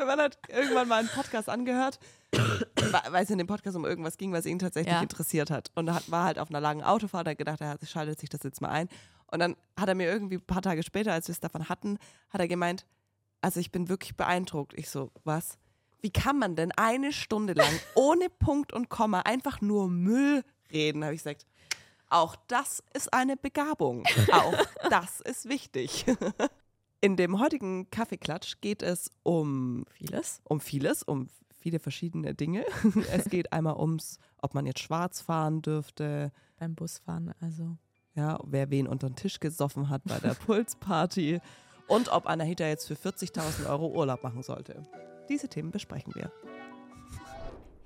Mein Mann hat irgendwann mal einen Podcast angehört, weil es in dem Podcast um irgendwas ging, was ihn tatsächlich Ja. interessiert hat. Und er hat, war halt auf einer langen Autofahrt, hat gedacht, er schaltet sich das jetzt mal ein. Und dann hat er mir irgendwie ein paar Tage später, als wir es davon hatten, hat er gemeint, also ich bin wirklich beeindruckt. Ich so, was? Wie kann man denn eine Stunde lang ohne Punkt und Komma einfach nur Müll reden? Habe ich gesagt, auch das ist eine Begabung. Auch das ist wichtig. In dem heutigen Kaffeeklatsch geht es um Vieles. um vieles, um viele verschiedene Dinge. Es geht einmal ums, ob man jetzt schwarz fahren dürfte, Beim Busfahren, also. ja, wer wen unter den Tisch gesoffen hat bei der Pulsparty und ob Anahita jetzt für 40.000 Euro Urlaub machen sollte. Diese Themen besprechen wir.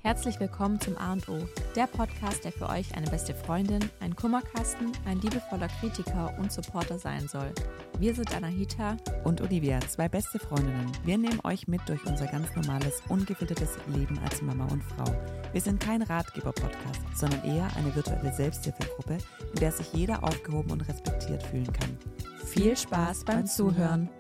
Herzlich willkommen zum A und O, der Podcast, der für euch eine beste Freundin, ein Kummerkasten, ein liebevoller Kritiker und Supporter sein soll. Wir sind Anahita und Olivia, zwei beste Freundinnen. Wir nehmen euch mit durch unser ganz normales, ungefiltertes Leben als Mama und Frau. Wir sind kein Ratgeber-Podcast, sondern eher eine virtuelle Selbsthilfegruppe, in der sich jeder aufgehoben und respektiert fühlen kann. Viel Spaß beim Zuhören.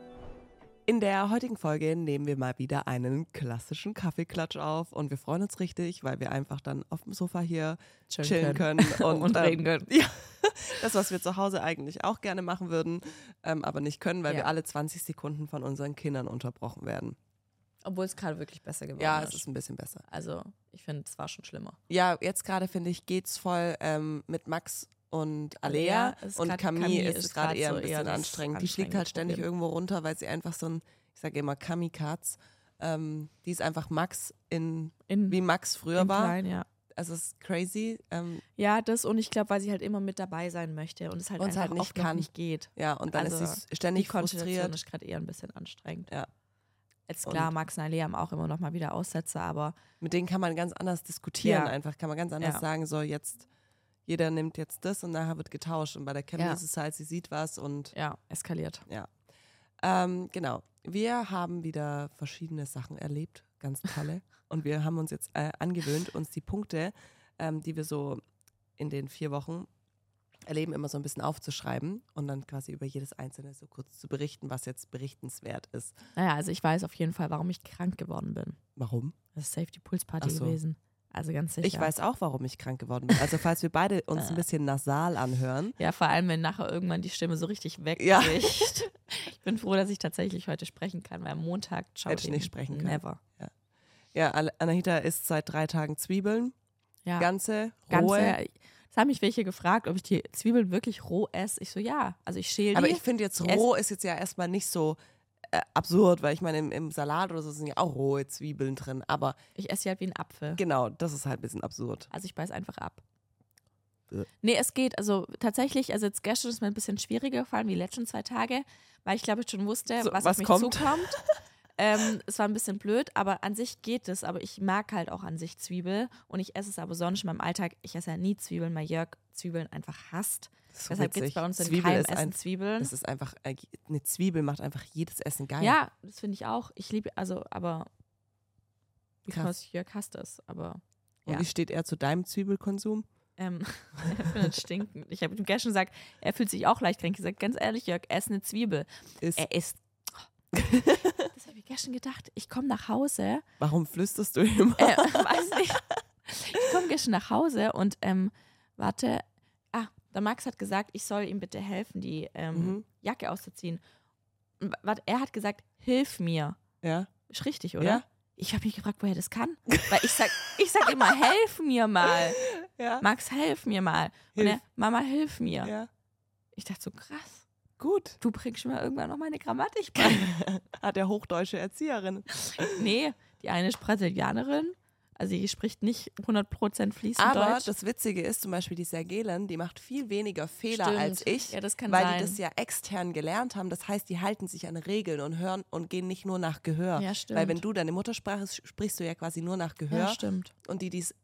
In der heutigen Folge nehmen wir mal wieder einen klassischen Kaffeeklatsch auf und wir freuen uns richtig, weil wir einfach dann auf dem Sofa hier Chillen chillen können, und, Und ähm, reden können. Ja, das, was wir zu Hause eigentlich auch gerne machen würden, ähm, aber nicht können, weil Ja. wir alle 20 Sekunden von unseren Kindern unterbrochen werden. Obwohl es gerade wirklich besser geworden Ja, ist. es ist ein bisschen besser. Also, ich finde, es war schon schlimmer. Ja, jetzt gerade finde ich, geht's voll ähm, mit Max und Alea, und Camille, ist, ist gerade eher ein bisschen eher anstrengend. Die fliegt halt ständig Problem. irgendwo runter, weil sie einfach so ein, ich sage immer Kamikatz, ähm, die ist einfach Max in, In, wie Max früher war. klein, ja. Also es ist crazy. Ähm, Ja, das und ich glaube, weil sie halt immer mit dabei sein möchte und es halt es einfach halt nicht oft kann. nicht geht. ja, und dann Also, ist sie Die ständig Konstellation frustriert. ist gerade eher ein bisschen anstrengend. Ja. Jetzt klar, Und- Max und Alea haben auch immer noch mal wieder Aussätze, aber Mit denen kann man ganz anders diskutieren Ja. einfach. Kann man ganz anders Ja. sagen, so jetzt, jeder nimmt jetzt das und nachher wird getauscht. Und bei der Camille Ja. ist es halt, sie sieht was und ja, eskaliert. Ähm, genau. Wir haben wieder verschiedene Sachen erlebt, ganz tolle. Und wir haben uns jetzt äh, angewöhnt, uns die Punkte, ähm, die wir so in den vier Wochen erleben, immer so ein bisschen aufzuschreiben und dann quasi über jedes einzelne so kurz zu berichten, was jetzt berichtenswert ist. Naja, also ich weiß auf jeden Fall, warum ich krank geworden bin. Warum? Das ist Safety Pulse Party so. gewesen. Also ganz sicher. Ich weiß auch, warum ich krank geworden bin. Also falls wir beide uns ein bisschen nasal anhören. Ja, vor allem, wenn nachher irgendwann die Stimme so richtig Ja. wegbricht. ich bin froh, dass ich tatsächlich heute sprechen kann, weil am Montag ciao, Hätte ich nicht sprechen können. Never. Ja, Al- Anahita isst seit drei Tagen Zwiebeln. Ja, Ganze, ganz rohe. Es haben mich welche gefragt, ob ich die Zwiebeln wirklich roh esse. Ich so, ja. Also ich schäle die. Aber ich finde jetzt roh ist jetzt ja erstmal nicht so äh, absurd, weil ich meine, im, im Salat oder so sind ja auch rohe Zwiebeln drin. Aber ich esse sie halt wie ein Apfel. genau, das ist halt ein bisschen absurd. Also ich beiß einfach ab. Nee, es geht. Also tatsächlich, also jetzt gestern ist mir ein bisschen schwieriger gefallen wie die letzten zwei Tage, weil ich glaube, ich schon wusste, So, was, was auf mich kommt? zukommt. ähm, es war ein bisschen blöd, aber an sich geht es. Aber ich mag halt auch an sich Zwiebel und ich esse es aber sonst in meinem Alltag. Ich esse ja nie Zwiebeln, weil Jörg Zwiebeln einfach hasst. Das ist so Deshalb gibt es bei uns in Zwiebel keinem ist Essen ein, Zwiebeln. Das ist einfach, eine Zwiebel macht einfach jedes Essen geil. Ja, das finde ich auch. Ich liebe, also, aber Krass. because Jörg hasst es, aber Und ja. wie steht er zu deinem Zwiebelkonsum? ähm, er findet stinkend. Ich habe ihm gestern gesagt, er fühlt sich auch leicht krank. Ich gesagt, ganz ehrlich, Jörg, ess eine Zwiebel. Ist, Er isst. das habe ich gestern gedacht. Ich komme nach Hause, warum flüsterst du immer? äh, weiß nicht. Ich komme gestern nach Hause und ähm, warte. Der Max hat gesagt, ich soll ihm bitte helfen, die ähm, Mhm. Jacke auszuziehen. Und er hat gesagt, hilf mir. Ja. Ist richtig, oder? Ja. Ich habe mich gefragt, woher das kann. Weil ich sag, ich sag immer, helf mir mal. Ja. Max, helf mir mal. Und Hilf. er, Mama, hilf mir. ja. Ich dachte so, krass. Gut. Du bringst mir irgendwann noch meine Grammatik bei. Hat er hochdeutsche Erzieherin. nee, die eine ist Brasilianerin. Also die spricht nicht 100% fließend Aber Deutsch. das Witzige ist zum Beispiel, die Sergelen, die macht viel weniger Fehler Stimmt. als ich. Ja, weil sein. die das ja extern gelernt haben. Das heißt, die halten sich an Regeln und hören und gehen nicht nur nach Gehör. Ja, stimmt. Weil wenn du deine Muttersprache sprichst du ja quasi nur nach Gehör. ja, stimmt. und die dies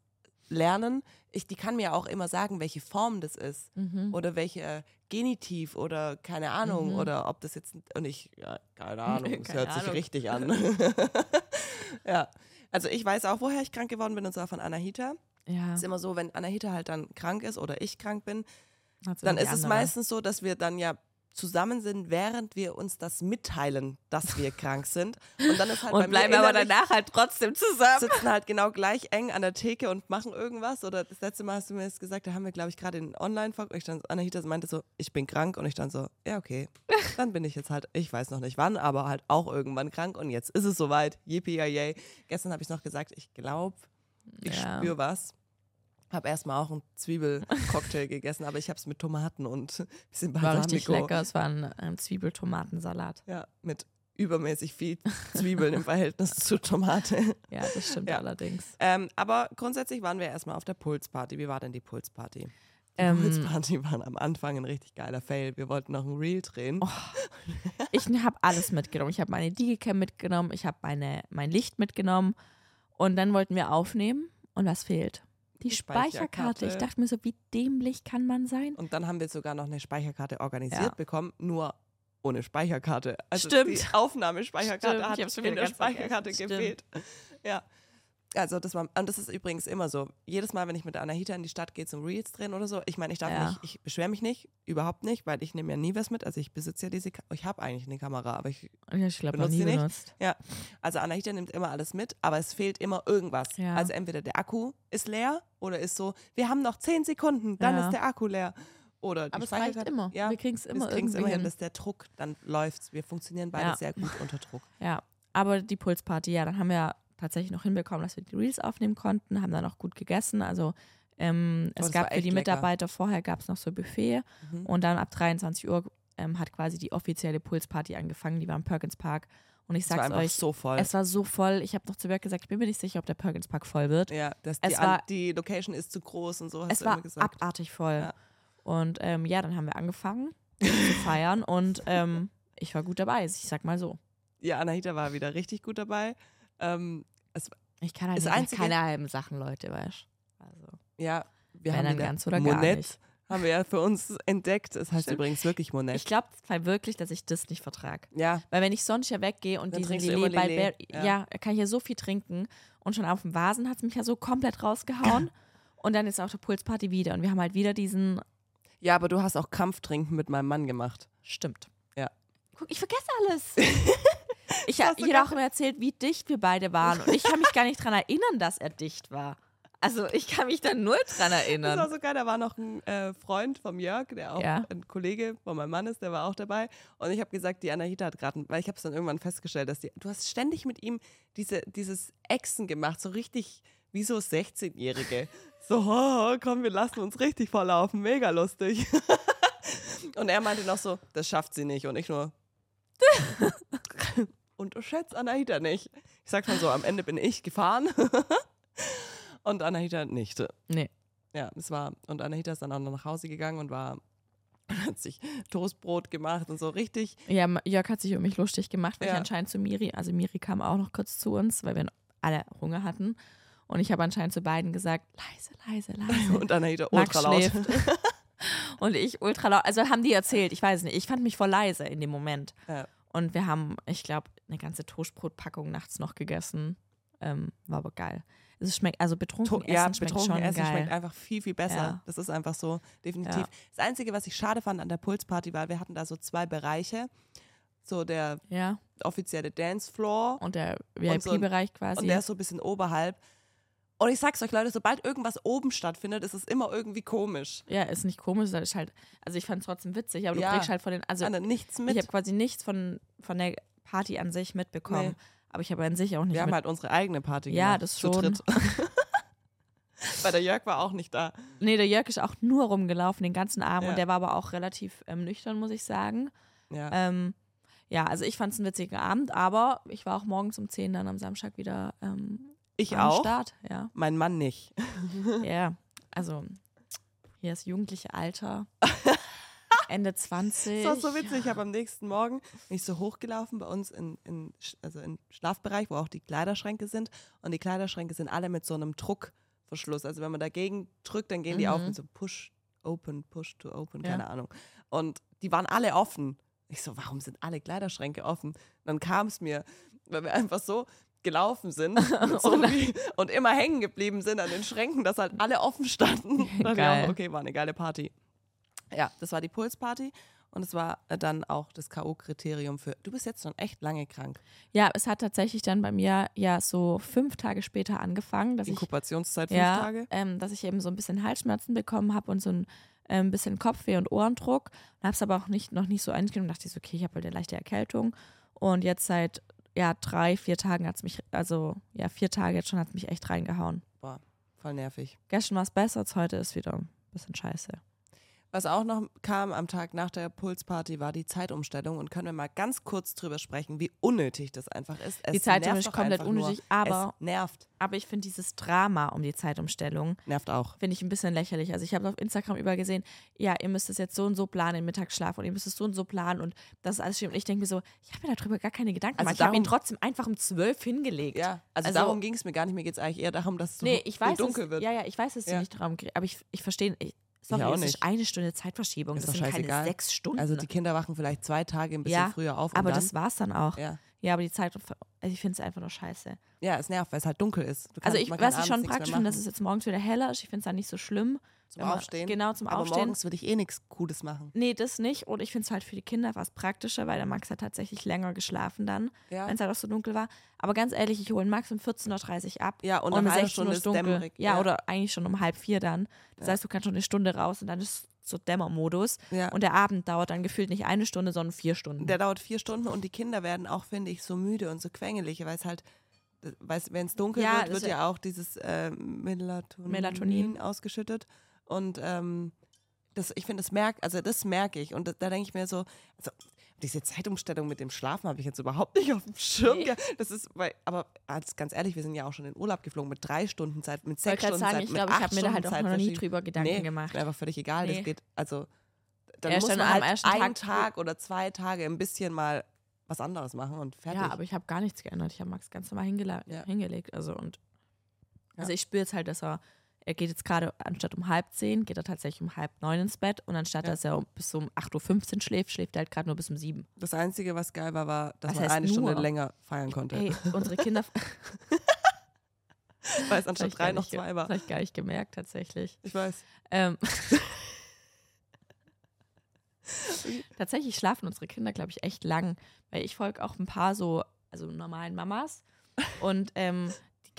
lernen, ich, die kann mir auch immer sagen, welche Form das ist Mhm. oder welche Genitiv oder keine Ahnung oder ob das jetzt und ich ja, keine Ahnung, es hört sich Ahnung. richtig an. ja, also ich weiß auch, woher ich krank geworden bin und zwar von Anahita. Ja, Es ist immer so, wenn Anahita halt dann krank ist oder ich krank bin, hat's dann ist es meistens so, dass wir dann ja zusammen sind, während wir uns das mitteilen, dass wir krank sind. Und dann ist halt bei Und mir bleiben aber innerlich- danach halt trotzdem zusammen. sitzen halt genau gleich eng an der Theke und machen irgendwas. Oder das letzte Mal hast du mir das gesagt, da haben wir, glaube ich, gerade in online und ich dann, Anahita meinte so, ich bin krank und ich dann so, ja, okay, dann bin ich jetzt halt, ich weiß noch nicht wann, aber halt auch irgendwann krank und jetzt ist es soweit. Yippie, yay. Gestern habe ich noch gesagt, ich glaube, ich Ja. spüre was. Habe erstmal auch einen Zwiebelcocktail gegessen, aber ich habe es mit Tomaten und ein bisschen War richtig Balsamico. lecker. Es war ein ähm, Zwiebeltomatensalat. Ja, mit übermäßig viel Zwiebeln im Verhältnis zu Tomate. Ja, das stimmt Ja. allerdings. Ähm, aber grundsätzlich waren wir erstmal auf der Pulsparty. Wie war denn die Pulsparty? Die Ähm, Pulsparty war am Anfang ein richtig geiler Fail. Wir wollten noch ein Reel drehen. Oh, Ich habe alles mitgenommen. Ich habe meine Digicam mitgenommen, ich habe meine, mein Licht mitgenommen und dann wollten wir aufnehmen und was fehlt? Die, Die Speicherkarte. Speicherkarte. Ich dachte mir so, wie dämlich kann man sein? Und dann haben wir sogar noch eine Speicherkarte organisiert Ja. bekommen, nur ohne Speicherkarte. Also Stimmt. die Aufnahmespeicherkarte Stimmt, hat in der. Speicherkarte gefehlt. Ja. Also das war, und das ist übrigens immer so. Jedes Mal, wenn ich mit Anahita in die Stadt gehe zum Reels drehen oder so, ich meine, ich darf Ja. nicht, ich beschwere mich nicht, überhaupt nicht, weil ich nehme ja nie was mit. Also ich besitze ja diese, Ka ich habe eigentlich eine Kamera, aber ich, Ich glaube, noch Benutzt nie sie nicht? benutzt. also Anahita nimmt immer alles mit, aber es fehlt immer irgendwas. Ja. Also entweder der Akku ist leer oder ist so, wir haben noch zehn Sekunden, dann Ja. ist der Akku leer. Oder die Aber es reicht immer. Ja, wir kriegen es immer wir kriegen es irgendwie immer hin, hin. dass der Druck, dann läuft's. Wir funktionieren beide Ja. sehr gut unter Druck. Ja, aber die Pulsparty, ja, dann haben wir tatsächlich noch hinbekommen, dass wir die Reels aufnehmen konnten, haben dann auch gut gegessen. Also ähm, Oh, es gab für die lecker. Mitarbeiter vorher gab es noch so Buffet Mhm. und dann ab 23 Uhr ähm, hat quasi die offizielle Pulsparty angefangen. Die war im Perkins Park und ich Es war sag's euch, so voll. es war so voll. Ich habe noch zu Berg gesagt, ich bin mir nicht sicher, ob der Perkins Park voll wird. ja, das, die, war- die Location ist zu groß und so, hast es du war immer gesagt. abartig voll. Ja. Und ähm, ja, dann haben wir angefangen zu feiern und ähm, ich war gut dabei. Ich sag mal so. Ja, Anahita war wieder richtig gut dabei. Ähm, Ich kann halt Einzige- keine halben Sachen, Leute, weißt du. Also, ja, wir haben dann ganz oder gar Monette nicht. haben wir ja für uns entdeckt. Es heißt Stimmt. übrigens wirklich Monette. Ich glaube wirklich, dass ich das nicht vertrage. ja, Weil wenn ich sonst ja weggehe und Dann du Lillet bei Lillet, Ber- ja. ja. kann ich ja so viel trinken. Und schon auf dem Vasen hat es mich ja so komplett rausgehauen. und dann ist auf der Pulsparty wieder. Und wir haben halt wieder diesen. ja, aber du hast auch Kampftrinken mit meinem Mann gemacht. Stimmt. Ja. Guck, ich vergesse alles. ich Das ha- hast du ich hätte auch immer erzählt, wie dicht wir beide waren. Und ich kann mich gar nicht dran erinnern, dass er dicht war. Also ich kann mich da null dran Das war erinnern. so geil. Da war noch ein äh, Freund vom Jörg, der auch Ja. ein Kollege von meinem Mann ist, der war auch dabei. Und ich habe gesagt, die Anahita hat gerade, weil ich habe es dann irgendwann festgestellt, dass die, du hast ständig mit ihm diese, dieses Echsen gemacht, so richtig wie so 16-Jährige. So, oh, komm, wir lassen uns richtig volllaufen, mega lustig. Und er meinte noch so, das schafft sie nicht. Und ich nur, unterschätzt Anahita nicht. Ich sag schon so, am Ende bin ich gefahren. Und Anahita nicht. Nee. Ja, es war, und Anahita ist dann auch noch nach Hause gegangen und war, hat sich Toastbrot gemacht und so richtig. Ja, Jörg hat sich über mich lustig gemacht, weil Ja. ich anscheinend zu Miri, also Miri kam auch noch kurz zu uns, weil wir alle Hunger hatten. Und ich habe anscheinend zu beiden gesagt, leise, leise, leise. Und Anahita ultra laut. Und ich ultra laut, also haben die erzählt, ich weiß nicht, ich fand mich voll leise in dem Moment. Ja. Und wir haben, ich glaube, eine ganze Toastbrotpackung nachts noch gegessen. Ähm, war aber geil. Es schmeckt, also betrunken To essen ja, schmeckt betrunken schon Essen geil. schmeckt einfach viel, viel besser. Ja. Das ist einfach so, definitiv. Ja. Das Einzige, was ich schade fand an der Pulsparty war, wir hatten da so zwei Bereiche. So der ja, offizielle Dancefloor und der Und so VIP-Bereich quasi. und der ist so ein bisschen oberhalb. Und ich sag's euch, Leute, sobald irgendwas oben stattfindet, ist es immer irgendwie komisch. ja, ist nicht komisch, das ist halt, also ich fand es trotzdem witzig, aber du Ja. kriegst halt von den, also Also nichts mit. Ich habe quasi nichts von, von der Party an sich mitbekommen. Nee. Aber ich habe an sich auch nicht Wir haben halt unsere eigene Party Ja, gemacht. das zu schon. dritt. Weil der Jörg war auch nicht da. Nee, der Jörg ist auch nur rumgelaufen den ganzen Abend Ja. und der war aber auch relativ ähm, nüchtern, muss ich sagen. Ja. Ähm, ja, also ich fand es einen witzigen Abend, aber ich war auch morgens um 10 dann am Samstag wieder ähm, ich am auch. Start. Ja. Mein Mann nicht. ja, also hier ist jugendliche Alter. Ende 20. Das war so witzig. Ich habe am nächsten Morgen bin ich so hochgelaufen bei uns in, in, also im Schlafbereich, wo auch die Kleiderschränke sind. Und die Kleiderschränke sind alle mit so einem Druckverschluss. Also wenn man dagegen drückt, dann gehen die Mhm. auf und so push, open, push to open, Ja. keine Ahnung. Und die waren alle offen. Ich so, warum sind alle Kleiderschränke offen? dann kam es mir, weil wir einfach so gelaufen sind und, so wie, und immer hängen geblieben sind an den Schränken, dass halt alle offen standen. Ich Geil. auch, okay, war eine geile Party. Ja, das war die Pulsparty. Und es war dann auch das K.O.-Kriterium für, du bist jetzt schon echt lange krank. Ja, es hat tatsächlich dann bei mir ja so fünf Tage später angefangen, dass ich, Inkubationszeit fünf ja, Tage. Ähm, dass ich eben so ein bisschen Halsschmerzen bekommen habe und so ein ähm, bisschen Kopfweh und Ohrendruck. Und habe es aber auch nicht, noch nicht so eingenommen und dachte ich so, okay, ich habe halt eine leichte Erkältung. Und jetzt seit ja, drei, vier Tagen hat es mich, also ja, vier Tage jetzt schon hat es mich echt reingehauen. Boah, voll nervig. Gestern war es besser, als heute ist wieder ein bisschen scheiße. Was auch noch kam am Tag nach der Pulsparty war die Zeitumstellung und können wir mal ganz kurz drüber sprechen, wie unnötig das einfach ist. Es die Zeitumstellung ist komplett einfach nur. unnötig, aber, es nervt. aber ich finde dieses Drama um die Zeitumstellung, Nervt auch. finde ich ein bisschen lächerlich. Also ich habe auf Instagram überall gesehen, ja, ihr müsst es jetzt so und so planen, den Mittagsschlaf und ihr müsst es so und so planen und das ist alles schön. Und ich denke mir so, ich habe mir darüber gar keine Gedanken Also gemacht. Ich habe ihn trotzdem einfach um zwölf hingelegt. Ja, also, Also- darum ging es mir gar nicht. Mir geht es eigentlich eher darum, dass es so Nee, ich weiß, dunkel es, wird. ja, ja, ich weiß, dass du Ja. nicht darum aber ich, ich verstehe, ich, sorry, auch es nicht. ist eine Stunde Zeitverschiebung, Ist das sind keine sechs Stunden. Also die Kinder wachen vielleicht zwei Tage ein bisschen Ja, früher auf. Aber das war's dann auch. Ja, ja. aber die Zeit, also ich finde es einfach nur scheiße. ja, es nervt, weil es halt dunkel ist. Also ich weiß es abends schon praktisch finde, dass es jetzt morgens wieder heller ist. Ich finde es dann nicht so schlimm. zum man- Aufstehen. Genau, zum aber Aufstehen. morgens würde ich eh nichts Cooles machen. Nee, das nicht. Und ich finde es halt für die Kinder was praktischer, weil der Max hat tatsächlich länger geschlafen dann, Ja. wenn es halt auch so dunkel war. Aber ganz ehrlich, ich hole Max um 14.30 Uhr ab. Ja, und, Und, um nach einer 16 Stunde Uhr ist dunkel. dämmerig. Ja, oder eigentlich schon um halb vier dann. Das Ja. heißt, du kannst schon eine Stunde raus und dann ist so Dämmermodus. Ja. Und der Abend dauert dann gefühlt nicht eine Stunde, sondern vier Stunden. Der dauert vier Stunden und die Kinder werden auch, finde ich, so müde und so quengelig, weil es halt, wenn es dunkel Ja, wird, wird ja auch dieses äh, Melatonin, Melatonin. ausgeschüttet. Und ähm, das, ich finde, das merkt, also das merke ich. Und da, da denke ich mir so, also diese Zeitumstellung mit dem Schlafen habe ich jetzt überhaupt nicht auf dem Schirm. Nee. Das ist, weil, aber ganz ehrlich, wir sind ja auch schon in Urlaub geflogen mit drei Stunden Zeit, mit sechs Stunden sagen, Zeit, ich glaube, ich habe mir da halt auch noch nie drüber Gedanken nee, gemacht. Mir einfach völlig egal. Nee. Das geht, also dann Ja, muss man halt ersten einen Tag- Tag oder zwei Tage ein bisschen mal was anderes machen und fertig. Ja, aber ich habe gar nichts geändert. Ich habe Max ganz normal hingela- Ja. hingelegt. Also und Ja. also ich spüre jetzt halt, dass er, er geht jetzt gerade anstatt um halb zehn, geht er tatsächlich um halb neun ins Bett und anstatt Ja. dass er bis um 8.15 Uhr schläft, schläft er halt gerade nur bis um sieben. das Einzige, was geil war, war, dass Was man eine Stunde nur? länger feiern konnte. Ey, unsere Kinder weil es Das anstatt drei noch zwei war. Das habe ich gar nicht gemerkt, tatsächlich. Ich weiß. Ähm, tatsächlich schlafen unsere Kinder, glaube ich, echt lang. Weil ich folge auch ein paar so, also normalen Mamas. Und ähm,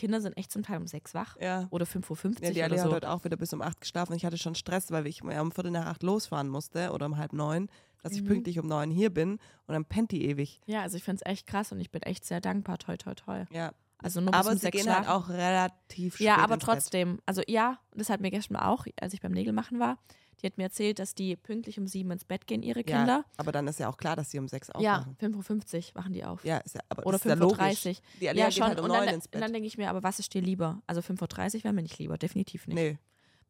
Kinder sind echt zum Teil um sechs wach. Ja. Oder 5.50 Uhr Ja, die Ali so. hat heute auch wieder bis um acht geschlafen. Ich hatte schon Stress, weil ich um Viertel nach acht losfahren musste oder um halb neun, dass ich Mhm. pünktlich um neun hier bin und dann pennt die ewig. Ja, also ich finde es echt krass und ich bin echt sehr dankbar. Toi, toi, toi. Ja. Also nur bis Aber um sie gehen halt schlafen. auch relativ spät Ja, aber trotzdem. Also ja, das hat mir gestern auch, als ich beim Nägel machen war, die hat mir erzählt, dass die pünktlich um sieben ins Bett gehen, ihre Ja, Kinder. aber dann ist ja auch klar, dass sie um sechs Ja, aufwachen. 5.50 Uhr wachen die auf. Ja, ist ja, aber Oder das ist ja logisch. 5.30 Uhr. Die Alia Ja, schon. halt um und neun dann, ins und Bett. dann denke ich mir, aber was ist dir lieber? Also 5.30 Uhr wäre mir nicht lieber, definitiv nicht. nee,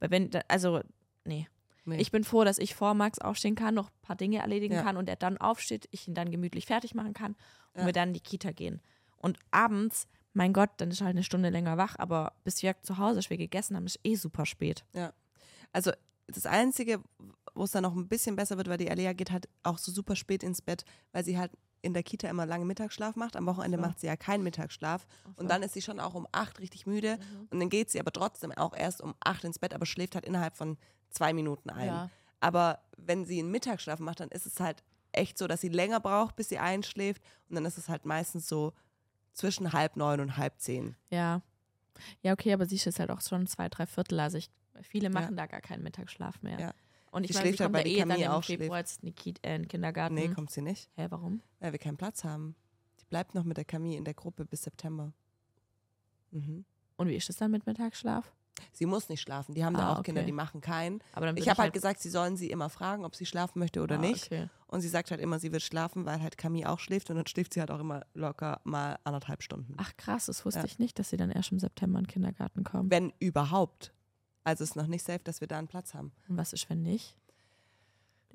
Weil wenn, also, nee. nee. Ich bin froh, dass ich vor Max aufstehen kann, noch ein paar Dinge erledigen Ja. kann und er dann aufsteht, ich ihn dann gemütlich fertig machen kann und Ja. wir dann in die Kita gehen. Und abends, mein Gott, dann ist halt eine Stunde länger wach, aber bis wir zu Hause, bis wir gegessen haben, ist eh super spät. Also das Einzige, wo es dann noch ein bisschen besser wird, weil die Alia geht halt auch so super spät ins Bett, weil sie halt in der Kita immer lange Mittagsschlaf macht. Am Wochenende So. macht sie ja keinen Mittagsschlaf. Und dann ist sie schon auch um acht richtig müde. Mhm. Und dann geht sie aber trotzdem auch erst um acht ins Bett, aber schläft halt innerhalb von zwei Minuten ein. Ja. Aber wenn sie einen Mittagsschlaf macht, dann ist es halt echt so, dass sie länger braucht, bis sie einschläft. Und dann ist es halt meistens so zwischen halb neun und halb zehn. Ja. Ja, okay, aber sie ist halt auch schon zwei, drei Viertel. Also ich, viele machen da gar keinen Mittagsschlaf mehr. Ja. Und ich Die meine, sie schläft halt, kommt ja weil die eh dann Camille im auch Februar jetzt in, die äh, in den Kindergarten. Nee, kommt sie nicht, Hä, warum? weil wir keinen Platz haben. Die bleibt noch mit der Camille in der Gruppe bis September. Mhm. Und wie ist es dann mit Mittagsschlaf? Sie muss nicht schlafen. Die haben Ah, da auch okay. Kinder, die machen keinen. Aber dann Ich habe halt gesagt, sie sollen sie immer fragen, ob sie schlafen möchte oder ah, nicht. Okay. Und sie sagt halt immer, sie wird schlafen, weil halt Camille auch schläft und dann schläft sie halt auch immer locker mal anderthalb Stunden. Ach krass, das wusste Ja. ich nicht, dass sie dann erst im September in den Kindergarten kommt. Wenn überhaupt. Also ist noch nicht safe, dass wir da einen Platz haben. Und was ist, wenn nicht?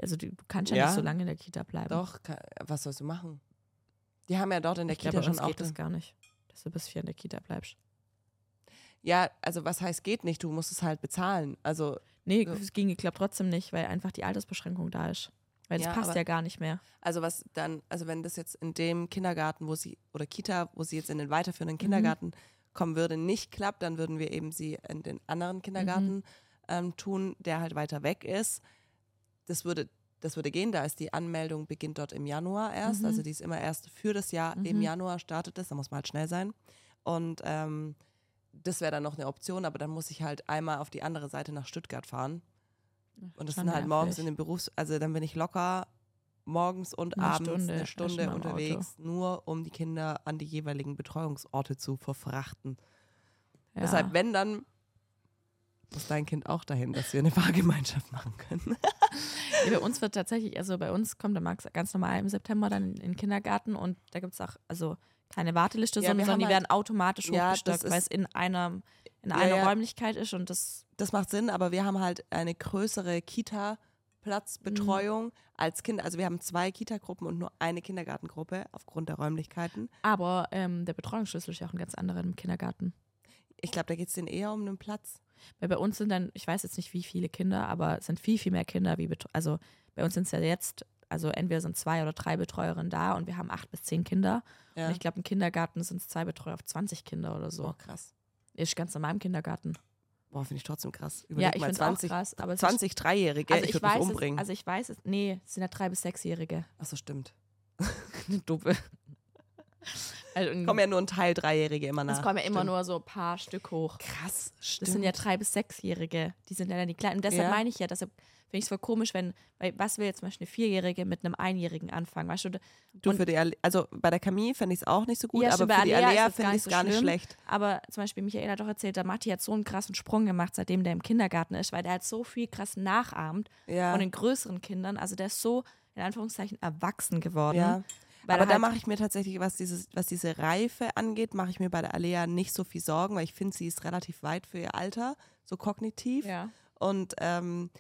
Also du, du kannst ja, Ja. nicht so lange in der Kita bleiben. Doch, ka- was sollst du machen? Die haben ja dort in der ich glaube, Kita bei schon auch. geht das gar nicht, dass du bis vier in der Kita bleibst. Ja, also was heißt geht nicht? Du musst es halt bezahlen. Also, Nee, Ja. es ging, ich glaube trotzdem nicht, weil einfach die Altersbeschränkung da ist. Weil das Ja, passt aber- ja gar nicht mehr. also was dann, also wenn das jetzt in dem Kindergarten, wo sie, oder Kita, wo sie jetzt in den Mhm. weiterführenden Kindergarten kommen würde, nicht klappt, dann würden wir eben sie in den anderen Mhm. Kindergarten ähm, tun, der halt weiter weg ist. Das würde das würde gehen, da ist die Anmeldung, beginnt dort im Januar erst. Also die ist immer erst für das Jahr, im Mhm. Januar startet es, da muss man halt schnell sein. Und ähm, das wäre dann noch eine Option, aber dann muss ich halt einmal auf die andere Seite nach Stuttgart fahren. Und das sind halt morgens nervig. in den Berufs-, also dann bin ich locker morgens und Eine abends Stunde, eine Stunde unterwegs, nur um die Kinder an die jeweiligen Betreuungsorte zu verfrachten. Ja. Deshalb, wenn dann, muss dein Kind auch dahin, dass wir eine Fahrgemeinschaft machen können. Ja, bei uns wird tatsächlich, also bei uns kommt der Max ganz normal im September dann in, den Kindergarten und da gibt es auch, also keine Warteliste, Ja, sondern, die halt- werden automatisch Ja, hochgestockt, weil es in einer, in einer. Räumlichkeit ist und das Das macht Sinn, aber wir haben halt eine größere Kita-Platzbetreuung Mhm. als Kinder. Also wir haben zwei Kita-Gruppen und nur eine Kindergartengruppe aufgrund der Räumlichkeiten. aber ähm, der Betreuungsschlüssel ist ja auch ein ganz anderer im Kindergarten. Ich glaube, da geht es denen eher um einen Platz. Weil bei uns sind dann, ich weiß jetzt nicht wie viele Kinder, aber es sind viel, viel mehr Kinder wie, Bet- also bei uns sind es ja jetzt, also entweder sind zwei oder drei Betreuerinnen da und wir haben acht bis zehn Kinder. Ja. Und ich glaube, im Kindergarten sind es zwei Betreuer auf 20 Kinder oder so. Oh, krass. Ist ganz normal im Kindergarten. Boah, finde ich trotzdem krass. ja, Überleg ich mal finde es auch 20, krass. Aber es 20 Dreijährige, also ich ich, weiß umbringen. es, also ich weiß es, nee, es sind ja drei bis sechsjährige. Achso, stimmt. Eine Duppe. Also, Kommen ja nur ein Teil Dreijährige immer nach. es kommen ja immer Stimmt. nur so ein paar Stück hoch. Krass, stimmt. Das sind ja drei bis sechsjährige. Die sind ja dann die Kleinen. Und deshalb Ja. meine ich ja, deshalb finde ich es voll komisch, wenn, weil was will jetzt zum Beispiel eine Vierjährige mit einem Einjährigen anfangen? Weißt du, du für die, Ale- also bei der Camille fände ich es auch nicht so gut, Ja, aber für bei die Alea finde ich es gar nicht schlimm. schlecht. Aber zum Beispiel Michael hat doch erzählt, der Matti hat so einen krassen Sprung gemacht, seitdem der im Kindergarten ist, weil der halt so viel krass nachahmt Ja. von den größeren Kindern. Also der ist so, in Anführungszeichen, erwachsen geworden. Ja. Weil aber er da halt, mache ich mir tatsächlich, was, dieses, was diese Reife angeht, mache ich mir bei der Alea nicht so viel Sorgen, weil ich finde, sie ist relativ weit für ihr Alter, so kognitiv. ja. Und ähm,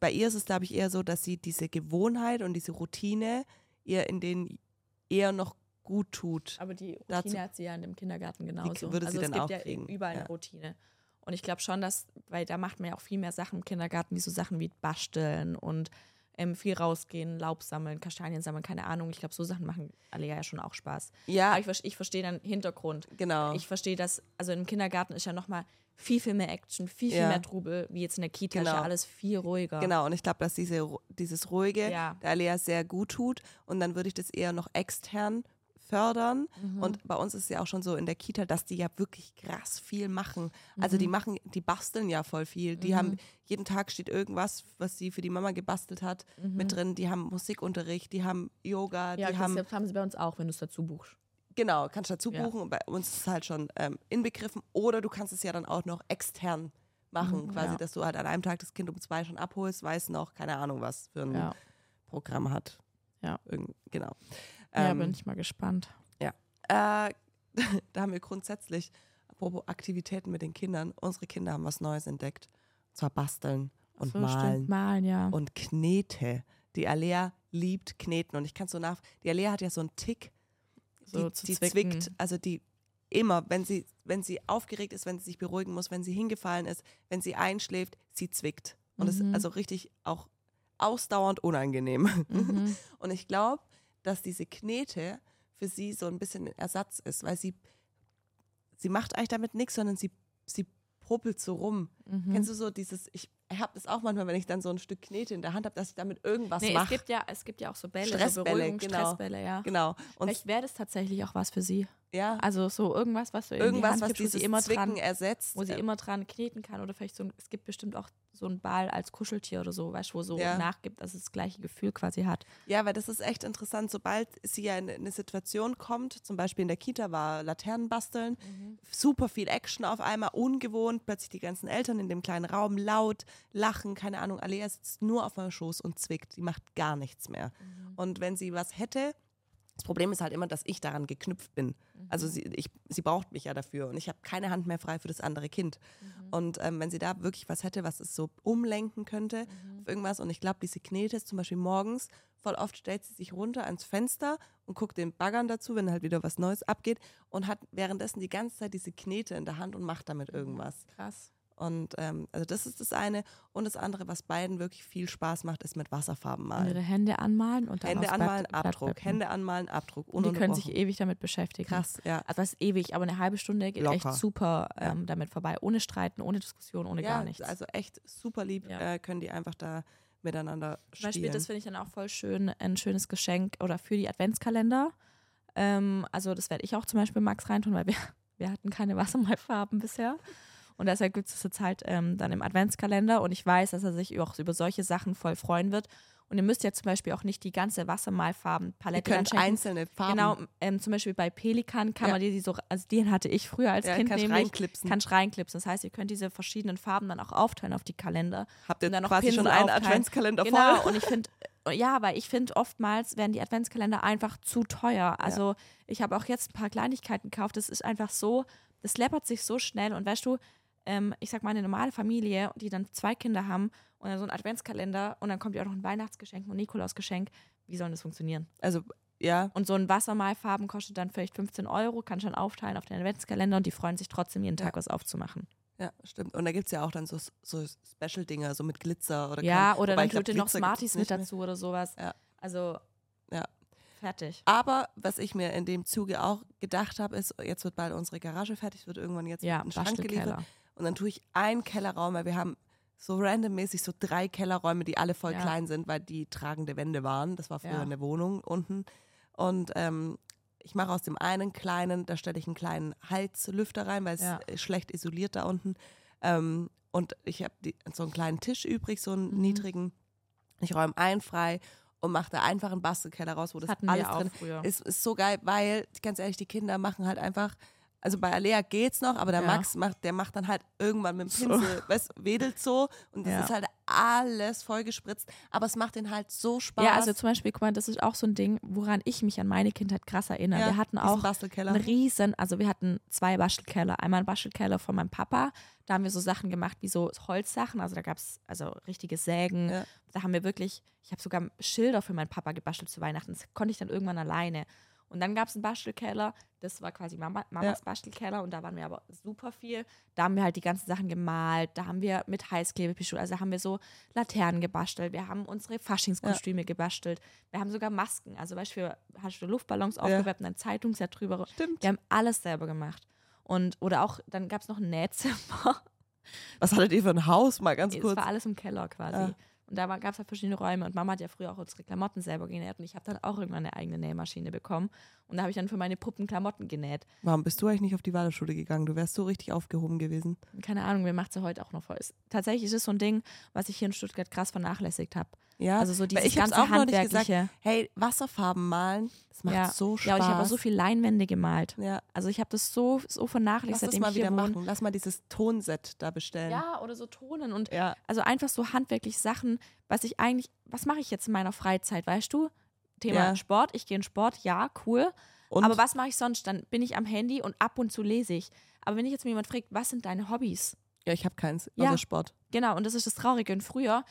bei ihr ist es, glaube ich, eher so, dass sie diese Gewohnheit und diese Routine ihr in den eher noch gut tut. Aber die Routine Dazu- hat sie ja in dem Kindergarten genauso. würde sie also es dann gibt auch ja kriegen, überall eine ja. Routine. Und ich glaube schon, dass, weil da macht man ja auch viel mehr Sachen im Kindergarten, wie so Sachen wie basteln und ähm, viel rausgehen, Laub sammeln, Kastanien sammeln, keine Ahnung. Ich glaube, so Sachen machen alle ja schon auch Spaß. Ja, Aber ich, ich verstehe dann Hintergrund. genau. Ich verstehe das, also im Kindergarten ist ja nochmal viel, viel mehr Action, viel, viel Ja. mehr Trubel, wie jetzt in der Kita ist ja Genau. alles viel ruhiger. Genau, und ich glaube, dass diese, dieses Ruhige Ja. der Alea sehr gut tut. Und dann würde ich das eher noch extern fördern. Mhm. Und bei uns ist es ja auch schon so in der Kita, dass die ja wirklich krass viel machen. Also Mhm. die machen, die basteln ja voll viel. Die haben, jeden Tag steht irgendwas, was sie für die Mama gebastelt hat, mit drin. Die haben Musikunterricht, die haben Yoga, Mhm. Ja, die haben das haben sie bei uns auch, wenn du es dazu buchst. Genau, kannst dazu Ja. buchen und bei uns ist es halt schon ähm, inbegriffen. Oder du kannst es ja dann auch noch extern machen, Mhm, quasi, ja. dass du halt an einem Tag das Kind um zwei schon abholst, weiß noch, keine Ahnung, was für ein Ja, Programm hat. Ja. Irgend, genau. Ja Ähm, bin ich mal gespannt. äh, da haben wir grundsätzlich, apropos Aktivitäten mit den Kindern, unsere Kinder haben was Neues entdeckt. Und zwar basteln und so, malen Stimmt, malen, ja. und Knete. Die Alea liebt Kneten und ich kann so nach. Die Alea hat ja so einen Tick, So die, die zwickt, also die immer, wenn sie, wenn sie aufgeregt ist, wenn sie sich beruhigen muss, wenn sie hingefallen ist, wenn sie einschläft, sie zwickt. Und das Mhm. ist also richtig auch ausdauernd unangenehm. Mhm. Und ich glaube, dass diese Knete für sie so ein bisschen ein Ersatz ist, weil sie, sie macht eigentlich damit nichts, sondern sie, sie popelt so rum. Mhm. Kennst du so dieses, ich habe das auch manchmal, wenn ich dann so ein Stück Knete in der Hand habe, dass ich damit irgendwas Nee, es mache. gibt ja, es gibt ja auch so Bälle, so Stressbälle, Beruhigung, genau. Stressbälle, ja. Genau. Und Vielleicht wäre das tatsächlich auch was für sie. ja, Also so irgendwas, was du in die irgendwas, was dieses sie immer Zwicken dran, ersetzt. wo sie immer dran kneten kann oder vielleicht so ein, es gibt bestimmt auch so einen Ball als Kuscheltier oder so, weißt du, wo so Ja. nachgibt, dass es das gleiche Gefühl quasi hat. Ja, weil das ist echt interessant. Sobald sie ja in eine Situation kommt, zum Beispiel in der Kita war Laternen basteln, super viel Action auf einmal, ungewohnt, plötzlich die ganzen Eltern in dem kleinen Raum laut, lachen, keine Ahnung. Alea sitzt nur auf meinem Schoß und zwickt. Die macht gar nichts mehr. Und wenn sie was hätte, das Problem ist halt immer, dass ich daran geknüpft bin. Also sie, ich, sie braucht mich ja dafür und ich habe keine Hand mehr frei für das andere Kind. Und ähm, wenn sie da wirklich was hätte, was es so umlenken könnte auf irgendwas und ich glaube, diese Knete ist zum Beispiel morgens, voll oft stellt sie sich runter ans Fenster und guckt den Baggern dazu, wenn halt wieder was Neues abgeht und hat währenddessen die ganze Zeit diese Knete in der Hand und macht damit irgendwas. Krass. Und ähm, also das ist das eine. Und das andere, was beiden wirklich viel Spaß macht, ist mit Wasserfarben malen. ihre Hände anmalen und dann Hände Blatt- anmalen, Blatt Abdruck. wippen. Hände anmalen, Abdruck. Und die können sich ewig damit beschäftigen. Krass, ja. Also was ist ewig, aber eine halbe Stunde geht Locker. echt super Ja. ähm, damit vorbei. Ohne Streiten, ohne Diskussion, ohne ja, gar nichts. Also echt super lieb Ja. äh, können die einfach da miteinander Zum Beispiel, spielen. das finde ich dann auch voll schön, ein schönes Geschenk oder für die Adventskalender. Ähm, also das werde ich auch zum Beispiel Max reintun, weil wir, wir hatten keine Wassermalfarben bisher. Und deshalb gibt es das halt ähm, dann im Adventskalender und ich weiß, dass er sich auch über solche Sachen voll freuen wird. Und ihr müsst ja zum Beispiel auch nicht die ganze Ihr Wassermalfarben-Palette dann könnt einzelne Farben Genau, ähm, zum Beispiel bei Pelikan kann Ja. man die, so, also den hatte ich früher als ja, Kind kannst nämlich, reinklipsen. kannst reinklipsen. Das heißt, ihr könnt diese verschiedenen Farben dann auch aufteilen auf die Kalender. Habt ihr dann noch quasi schon Pinsel einen aufteilen. Adventskalender Genau, voll? und ich finde, ja, weil ich finde, oftmals werden die Adventskalender einfach zu teuer. Also ich habe auch jetzt ein paar Kleinigkeiten gekauft. Das ist einfach so, das läppert sich so schnell. Und weißt du, ähm, ich sag mal, eine normale Familie, die dann zwei Kinder haben und dann so ein Adventskalender und dann kommt ja auch noch ein Weihnachtsgeschenk und ein Nikolausgeschenk. Wie soll das funktionieren? Also, ja, Und so ein Wassermalfarben kostet dann vielleicht 15 Euro, kann schon aufteilen auf den Adventskalender und die freuen sich trotzdem jeden Tag Ja. was aufzumachen. ja, stimmt. Und da gibt es ja auch dann so, so Special-Dinger, so mit Glitzer oder Ja, kein- oder dann tut ihr noch Smarties mit nicht mehr. dazu oder sowas. Ja. Also, Ja. fertig. Aber was ich mir in dem Zuge auch gedacht habe, ist, jetzt wird bald unsere Garage fertig, wird irgendwann jetzt Ja, ein Schrank geliefert. Und dann tue ich einen Kellerraum, weil wir haben so randommäßig so drei Kellerräume, die alle voll Ja. klein sind, weil die tragende Wände waren. Das war früher Ja. eine Wohnung unten. Und ähm, ich mache aus dem einen kleinen, da stelle ich einen kleinen Heizlüfter rein, weil es Ja. ist schlecht isoliert da unten. Ähm, und ich habe so einen kleinen Tisch übrig, so einen Mhm. niedrigen. Ich räume einen frei und mache da einfach einen Bastelkeller raus, wo das hatten alles drin früher. ist, ist so geil, weil, ganz ehrlich, die Kinder machen halt einfach, also bei Alea geht's noch, aber der Ja. Max macht, der macht dann halt irgendwann mit dem So. Pinsel, weißt, wedelt so und das Ja. ist halt alles vollgespritzt, aber es macht den halt so Spaß. Ja, also zum Beispiel, guck mal, das ist auch so ein Ding, woran ich mich an meine Kindheit krass erinnere. Ja, wir hatten auch einen riesen, also wir hatten zwei Bastelkeller. Einmal einen Bastelkeller von meinem Papa, da haben wir so Sachen gemacht wie so Holzsachen, also da gab es also richtige Sägen. Da haben wir wirklich, ich habe sogar Schilder für meinen Papa gebastelt zu Weihnachten. Das konnte ich dann irgendwann alleine. Und dann gab es einen Bastelkeller, das war quasi Mama, Mamas Bastelkeller und da waren wir aber super viel. Da haben wir halt die ganzen Sachen gemalt, da haben wir mit Heißklebe beschult, also haben wir so Laternen gebastelt, wir haben unsere Faschingskostüme gebastelt, wir haben sogar Masken, also weißt du, hast du Luftballons aufgewärmt und ein Zeitungsset drüber. Stimmt. Wir haben alles selber gemacht. Und, oder auch, dann gab es noch ein Nähzimmer. Was hattet ihr für ein Haus, mal ganz Es kurz? war alles im Keller quasi. Ja. Und da gab es halt verschiedene Räume. Und Mama hat ja früher auch unsere Klamotten selber genäht. Und ich habe dann auch irgendwann eine eigene Nähmaschine bekommen. Und da habe ich dann für meine Puppen Klamotten genäht. Warum bist du eigentlich nicht auf die Waldorfschule gegangen? Du wärst so richtig aufgehoben gewesen. Keine Ahnung, mir macht sie heute auch noch voll. Tatsächlich ist es so ein Ding, was ich hier in Stuttgart krass vernachlässigt habe. Ja, Also so dieses ich ganze auch nicht gesagt. handwerkliche. Hey, Wasserfarben malen, das macht ja. so Spaß. ja, und ich habe auch so viel Leinwände gemalt. Ja, Also ich habe das so, so vernachlässigt, lass das mal wieder machen. Lass mal dieses Tonset da bestellen. Ja, oder so Tonen und Ja. also einfach so handwerklich Sachen, was ich eigentlich, was mache ich jetzt in meiner Freizeit, weißt du? Thema Ja. Sport, ich gehe in Sport, ja, cool. Und Aber was mache ich sonst? Dann bin ich am Handy und ab und zu lese ich. Aber wenn ich jetzt mir jemand fragt, was sind deine Hobbys? ja, ich habe keins, Ja. außer Sport. Genau, und das ist das Traurige. Und früher,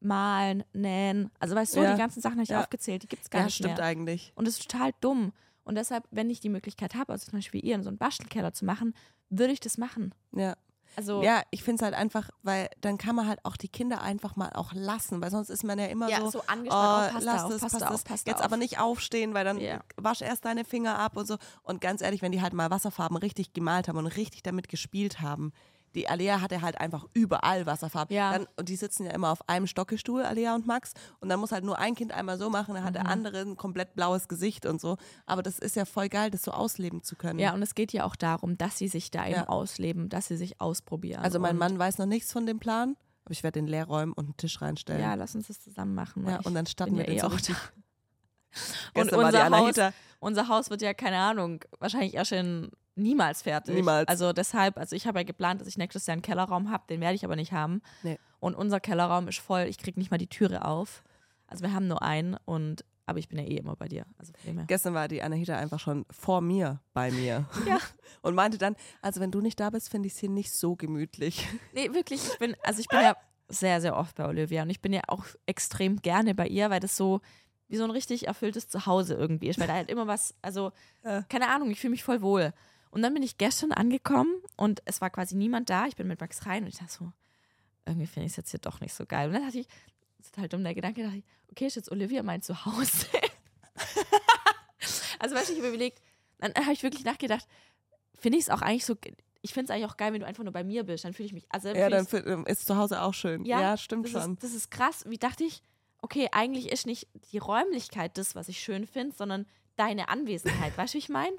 malen, nähen, also weißt du, Ja. die ganzen Sachen habe ich Ja. aufgezählt, die gibt es gar Ja, nicht stimmt mehr. eigentlich. Und das ist total dumm. Und deshalb, wenn ich die Möglichkeit habe, also zum Beispiel ihr, so einen Bastelkeller zu machen, würde ich das machen. Ja. Also, Ja, ich finde es halt einfach, weil dann kann man halt auch die Kinder einfach mal auch lassen, weil sonst ist man ja immer ja, so, so oh, angespannt, oh, passt lass auf, das, passt passt auf, das. passt Jetzt auf. aber nicht aufstehen, weil dann Ja. wasch erst deine Finger ab und so. Und ganz ehrlich, wenn die halt mal Wasserfarben richtig gemalt haben und richtig damit gespielt haben, die Alea hatte halt einfach überall Wasserfarben. Ja. Dann, und die sitzen ja immer auf einem Stockestuhl, Alea und Max. Und dann muss halt nur ein Kind einmal so machen, dann hat Mhm. der andere ein komplett blaues Gesicht und so. Aber das ist ja voll geil, das so ausleben zu können. Ja, und es geht ja auch darum, dass sie sich da eben Ja. ausleben, dass sie sich ausprobieren. also mein Mann weiß noch nichts von dem Plan, aber ich werde den leer räumen und einen Tisch reinstellen. Ja, lass uns das zusammen machen. Ja, und dann starten wir ja eh so auch richtig. Und unser Anahita. Unser Haus wird ja, keine Ahnung, wahrscheinlich erst in niemals fertig. Niemals. Also deshalb, also ich habe ja geplant, dass ich nächstes Jahr einen Kellerraum habe, den werde ich aber nicht haben. Nee. Und unser Kellerraum ist voll, ich kriege nicht mal die Türe auf. Also wir haben nur einen und aber ich bin ja eh immer bei dir. Also. Gestern war die Anahita einfach schon vor mir bei mir. Ja. Und meinte dann, also wenn du nicht da bist, finde ich es hier nicht so gemütlich. Nee, wirklich, ich bin, also ich bin ja sehr, sehr oft bei Olivia und ich bin ja auch extrem gerne bei ihr, weil das so wie so ein richtig erfülltes Zuhause irgendwie ist, weil da halt immer was, also keine Ahnung, ich fühle mich voll wohl. Und dann bin ich gestern angekommen und es war quasi niemand da. Ich bin mit Max rein und ich dachte so, irgendwie finde ich es jetzt hier doch nicht so geil. Und dann hatte ich, ist halt dumm der Gedanke, dachte ich, okay, ist jetzt Olivia mein Zuhause? also weißt du, ich habe überlegt, dann habe ich wirklich nachgedacht, finde ich es auch eigentlich so, ich finde es eigentlich auch geil, wenn du einfach nur bei mir bist. Dann fühle ich mich. Also Ja, dann ist zu Hause auch schön. Ja, Ja, stimmt das schon. Ist, das ist krass. Wie dachte ich, okay, eigentlich ist nicht die Räumlichkeit das, was ich schön finde, sondern deine Anwesenheit. weißt du, wie ich meine?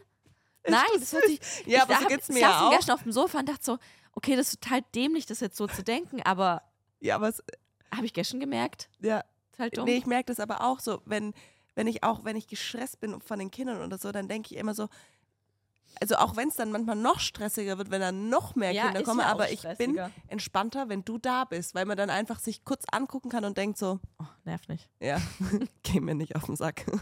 Nein, das hört sich. ja, ich aber so geht's mir ich saß auch. gestern auf dem Sofa und dachte so, okay, das ist total dämlich, das jetzt so zu denken, aber Ja, aber es, habe ich gestern gemerkt. ja, Ist halt dumm. nee, ich merke das aber auch so, wenn, wenn ich auch, wenn ich gestresst bin von den Kindern oder so, dann denke ich immer so, also auch wenn es dann manchmal noch stressiger wird, wenn dann noch mehr Ja, Kinder kommen, ja auch aber ich bin entspannter, wenn du da bist, weil man dann einfach sich kurz angucken kann und denkt so, Oh, nervt nicht. ja, geh mir nicht auf den Sack.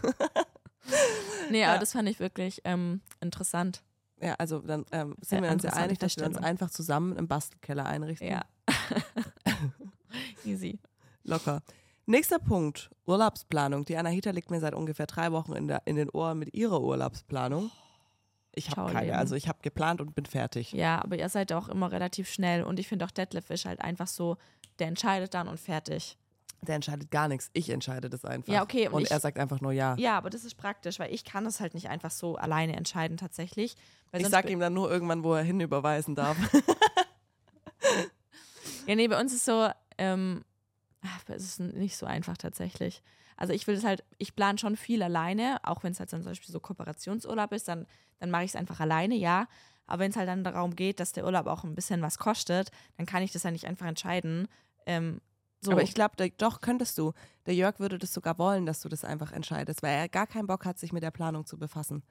Nee, Ja. aber das fand ich wirklich ähm, interessant. Ja, also dann ähm, sind Ja, wir uns ja einig, dass wir uns einfach zusammen im Bastelkeller einrichten. Ja. Easy. Locker. Nächster Punkt, Urlaubsplanung. Die Anahita liegt mir seit ungefähr drei Wochen in, der, in den Ohren mit ihrer Urlaubsplanung. Ich habe keine, also ich habe geplant und bin fertig. Ja, aber ihr seid auch immer relativ schnell und ich finde auch Detlef ist halt einfach so, der entscheidet dann und fertig. Der entscheidet gar nichts. Ich entscheide das einfach. Ja, okay, und Und, ich- er sagt einfach nur ja. Ja, aber das ist praktisch, weil ich kann das halt nicht einfach so alleine entscheiden tatsächlich. Weil ich sag ihm dann nur irgendwann, wo er hinüberweisen darf. Ja, nee, bei uns ist so, ähm, ach, es ist nicht so einfach tatsächlich. Also ich will das halt, ich plane schon viel alleine, auch wenn es halt zum Beispiel so Kooperationsurlaub ist, dann, dann mache ich es einfach alleine, ja. Aber wenn es halt dann darum geht, dass der Urlaub auch ein bisschen was kostet, dann kann ich das ja nicht einfach entscheiden. Ähm, so. Aber ich glaube, doch könntest du. Der Jörg würde das sogar wollen, dass du das einfach entscheidest, weil er gar keinen Bock hat, sich mit der Planung zu befassen.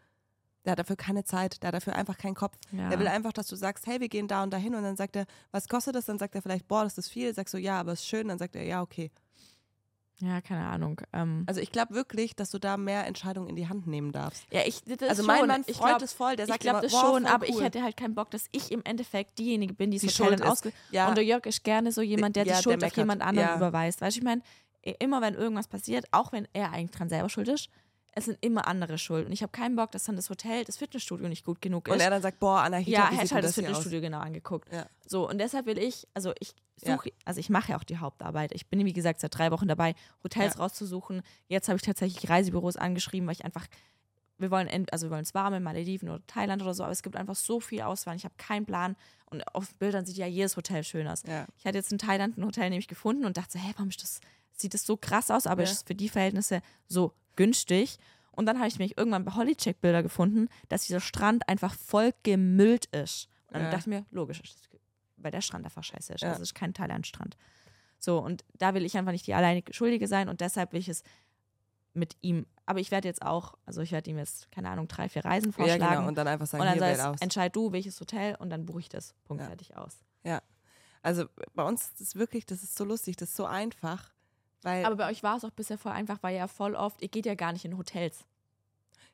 Der hat dafür keine Zeit, der hat dafür einfach keinen Kopf. ja. Der will einfach, dass du sagst, hey, wir gehen da und dahin und dann sagt er, was kostet das? Dann sagt er vielleicht, boah, das ist viel. Sagst du, ja, aber ist schön. Dann sagt er, ja, okay. Ja, keine Ahnung. Ähm, Also ich glaube wirklich, dass du da mehr Entscheidungen in die Hand nehmen darfst. ja, ich, das also schon. mein Mann ich freut glaub, es voll. Der ich sagt glaube immer, das schon, aber cool. ich hätte halt keinen Bock, dass ich im Endeffekt diejenige bin, die Die das schuld Hotel ausge ja, Und der Jörg ist gerne so jemand, der Ja, die Schuld der auf jemand anderen Ja. überweist. Weißt du, ich meine, immer wenn irgendwas passiert, auch wenn er eigentlich dran selber schuld ist, es sind immer andere schuld. Und ich habe keinen Bock, dass dann das Hotel, das Fitnessstudio nicht gut genug ist. und er dann sagt, boah, ja, wie er sieht hat halt das das aus? Fitnessstudio genau angeguckt. Ja. So, und deshalb will ich, also ich Ja. suche, also ich mache ja auch die Hauptarbeit. Ich bin, wie gesagt, seit drei Wochen dabei, Hotels Ja. rauszusuchen. Jetzt habe ich tatsächlich Reisebüros angeschrieben, weil ich einfach, wir wollen, ent- also wir wollen es warme, Malediven oder Thailand oder so, aber es gibt einfach so viel Auswahl. Ich habe keinen Plan. Und auf Bildern sieht ja jedes Hotel schön aus. Ja. Ich hatte jetzt in Thailand ein Hotel nämlich gefunden und dachte hä, warum ist das, sieht das so krass aus, aber Ja. ist für die Verhältnisse so günstig. Und dann habe ich mich irgendwann bei Hollycheck Bilder gefunden, dass dieser Strand einfach voll gemüllt ist. Und dann Ja. dachte ich mir, logisch, ist das, weil der Strand einfach scheiße ist. Ja. Also es ist kein Thailand-Strand. So, und da will ich einfach nicht die alleine Schuldige sein und deshalb will ich es mit ihm, aber ich werde jetzt auch, also ich werde ihm jetzt, keine Ahnung, drei, vier Reisen ja, vorschlagen. genau. Und dann einfach sagen, und dann hier, es, aus. entscheid du, welches Hotel und dann buche ich das. Punkt, Ja. fertig aus. Also bei uns ist es wirklich, das ist so lustig, das ist so einfach. Weil, Aber bei euch war es auch bisher voll einfach, weil ja voll oft, ihr geht ja gar nicht in Hotels.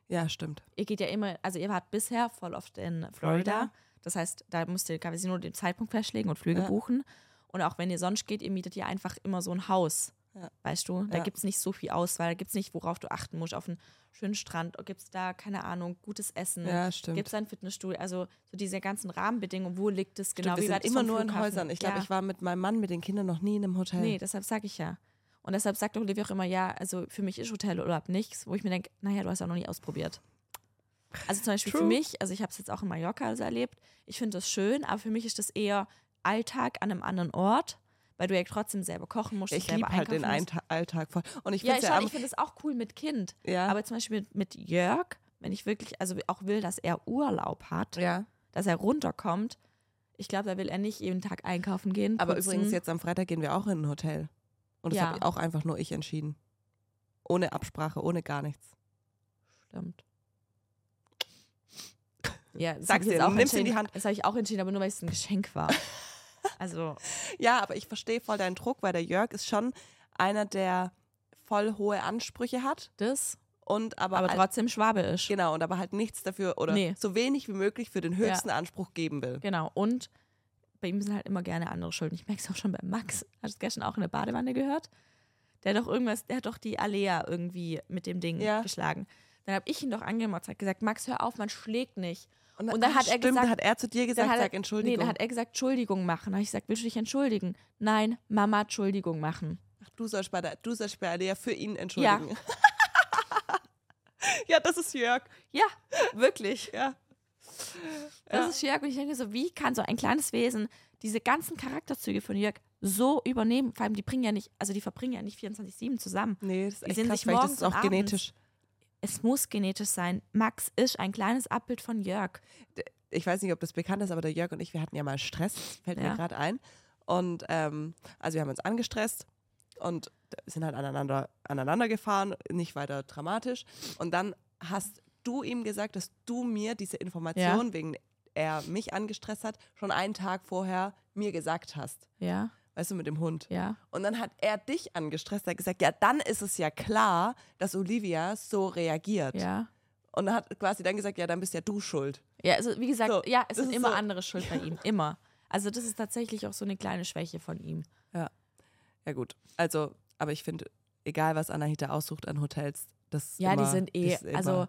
ja, stimmt. Ihr geht ja immer, also ihr wart bisher voll oft in Florida. Florida. Das heißt, da müsst ihr quasi nur den Zeitpunkt festlegen und Flüge Ja. buchen. Und auch wenn ihr sonst geht, ihr mietet ihr einfach immer so ein Haus. Ja. Weißt du? Da Ja. gibt es nicht so viel Auswahl. Da gibt es nicht, worauf du achten musst. Auf einen schönen Strand gibt es da, keine Ahnung, gutes Essen. Ja. Gibt es ein Fitnessstudio? Also so diese ganzen Rahmenbedingungen, wo liegt es genau? Stimmt, wir sind immer nur in? Häusern. Ich glaube, ja. ich war mit meinem Mann, mit den Kindern noch nie in einem Hotel. Nee, deshalb sage ich ja. Und deshalb sagt Olivia auch immer, ja, also für mich ist Hotelurlaub nichts, wo ich mir denke, naja, du hast ja noch nie ausprobiert. Also zum Beispiel für True. mich, also ich habe es jetzt auch in Mallorca so erlebt, ich finde das schön, aber für mich ist das eher Alltag an einem anderen Ort, weil du ja trotzdem selber kochen musst, ich liebe halt den musst. Alltag voll. Und ich Ja, finde ja, am- ich finde auch cool mit Kind. ja, Aber zum Beispiel mit, mit Jörg, wenn ich wirklich, also auch will, dass er Urlaub hat, ja. dass er runterkommt, ich glaube, da will er nicht jeden Tag einkaufen gehen. Aber putzen. übrigens, jetzt am Freitag gehen wir auch in ein Hotel. Und das Ja. habe auch einfach nur ich entschieden. Ohne Absprache, ohne gar nichts. Stimmt. Ja, das Sag's dir, nimm's in die. Hand. Das habe ich auch entschieden, aber nur weil es ein Geschenk war. Also, Ja, aber ich verstehe voll deinen Druck, weil der Jörg ist schon einer, der voll hohe Ansprüche hat das, und aber, aber halt- trotzdem Schwabe ist. genau und aber halt nichts dafür oder Nee. so wenig wie möglich für den höchsten Anspruch geben will. Genau. Und bei ihm sind halt immer gerne andere Schulden. Ich merke es auch schon bei Max. Hast du es gestern auch in der Badewanne gehört? Der hat doch irgendwas, der hat doch die Alea irgendwie mit dem Ding Ja. geschlagen. Dann habe ich ihn doch angemacht, hat gesagt, Max, hör auf, man schlägt nicht. Und Und dann hat er stimmt, gesagt- hat er zu dir gesagt, hat er, sag Entschuldigung. Nee, dann hat er gesagt, Entschuldigung machen. Dann habe ich gesagt, willst du dich entschuldigen? Nein, Mama, Entschuldigung machen. Ach, du sollst bei der, du sollst bei der für ihn entschuldigen. Ja. ja, das ist Jörg. Ja, wirklich. Ja. Das Ja. ist Jörg und ich denke so, wie kann so ein kleines Wesen diese ganzen Charakterzüge von Jörg so übernehmen? Vor allem, die bringen ja nicht, also die verbringen ja nicht 24-7 zusammen. Nee, das ist Die echt krass, sich morgens ist es auch und abends. Es muss genetisch sein. Max ist ein kleines Abbild von Jörg. ich weiß nicht, ob das bekannt ist, aber der Jörg und ich, wir hatten ja mal Stress, fällt Ja. mir gerade ein. Und ähm, also wir haben uns angestresst und sind halt aneinander, aneinander gefahren, nicht weiter dramatisch. Und dann hast du ihm gesagt, dass du mir diese Information, wegen er mich angestresst hat, schon einen Tag vorher mir gesagt hast. Ja, Weißt du, mit dem Hund. ja. Und dann hat er dich angestresst, er hat gesagt, ja, dann ist es ja klar, dass Olivia so reagiert. Ja. Und hat quasi dann gesagt, ja, dann bist ja du schuld. Ja, also wie gesagt, So, ja, es sind immer so- andere Schuld bei ihm. Immer. Also das ist tatsächlich auch so eine kleine Schwäche von ihm. Ja, gut. Also, aber ich finde, egal was Anahita aussucht an Hotels, das Ja, immer, die sind eh, also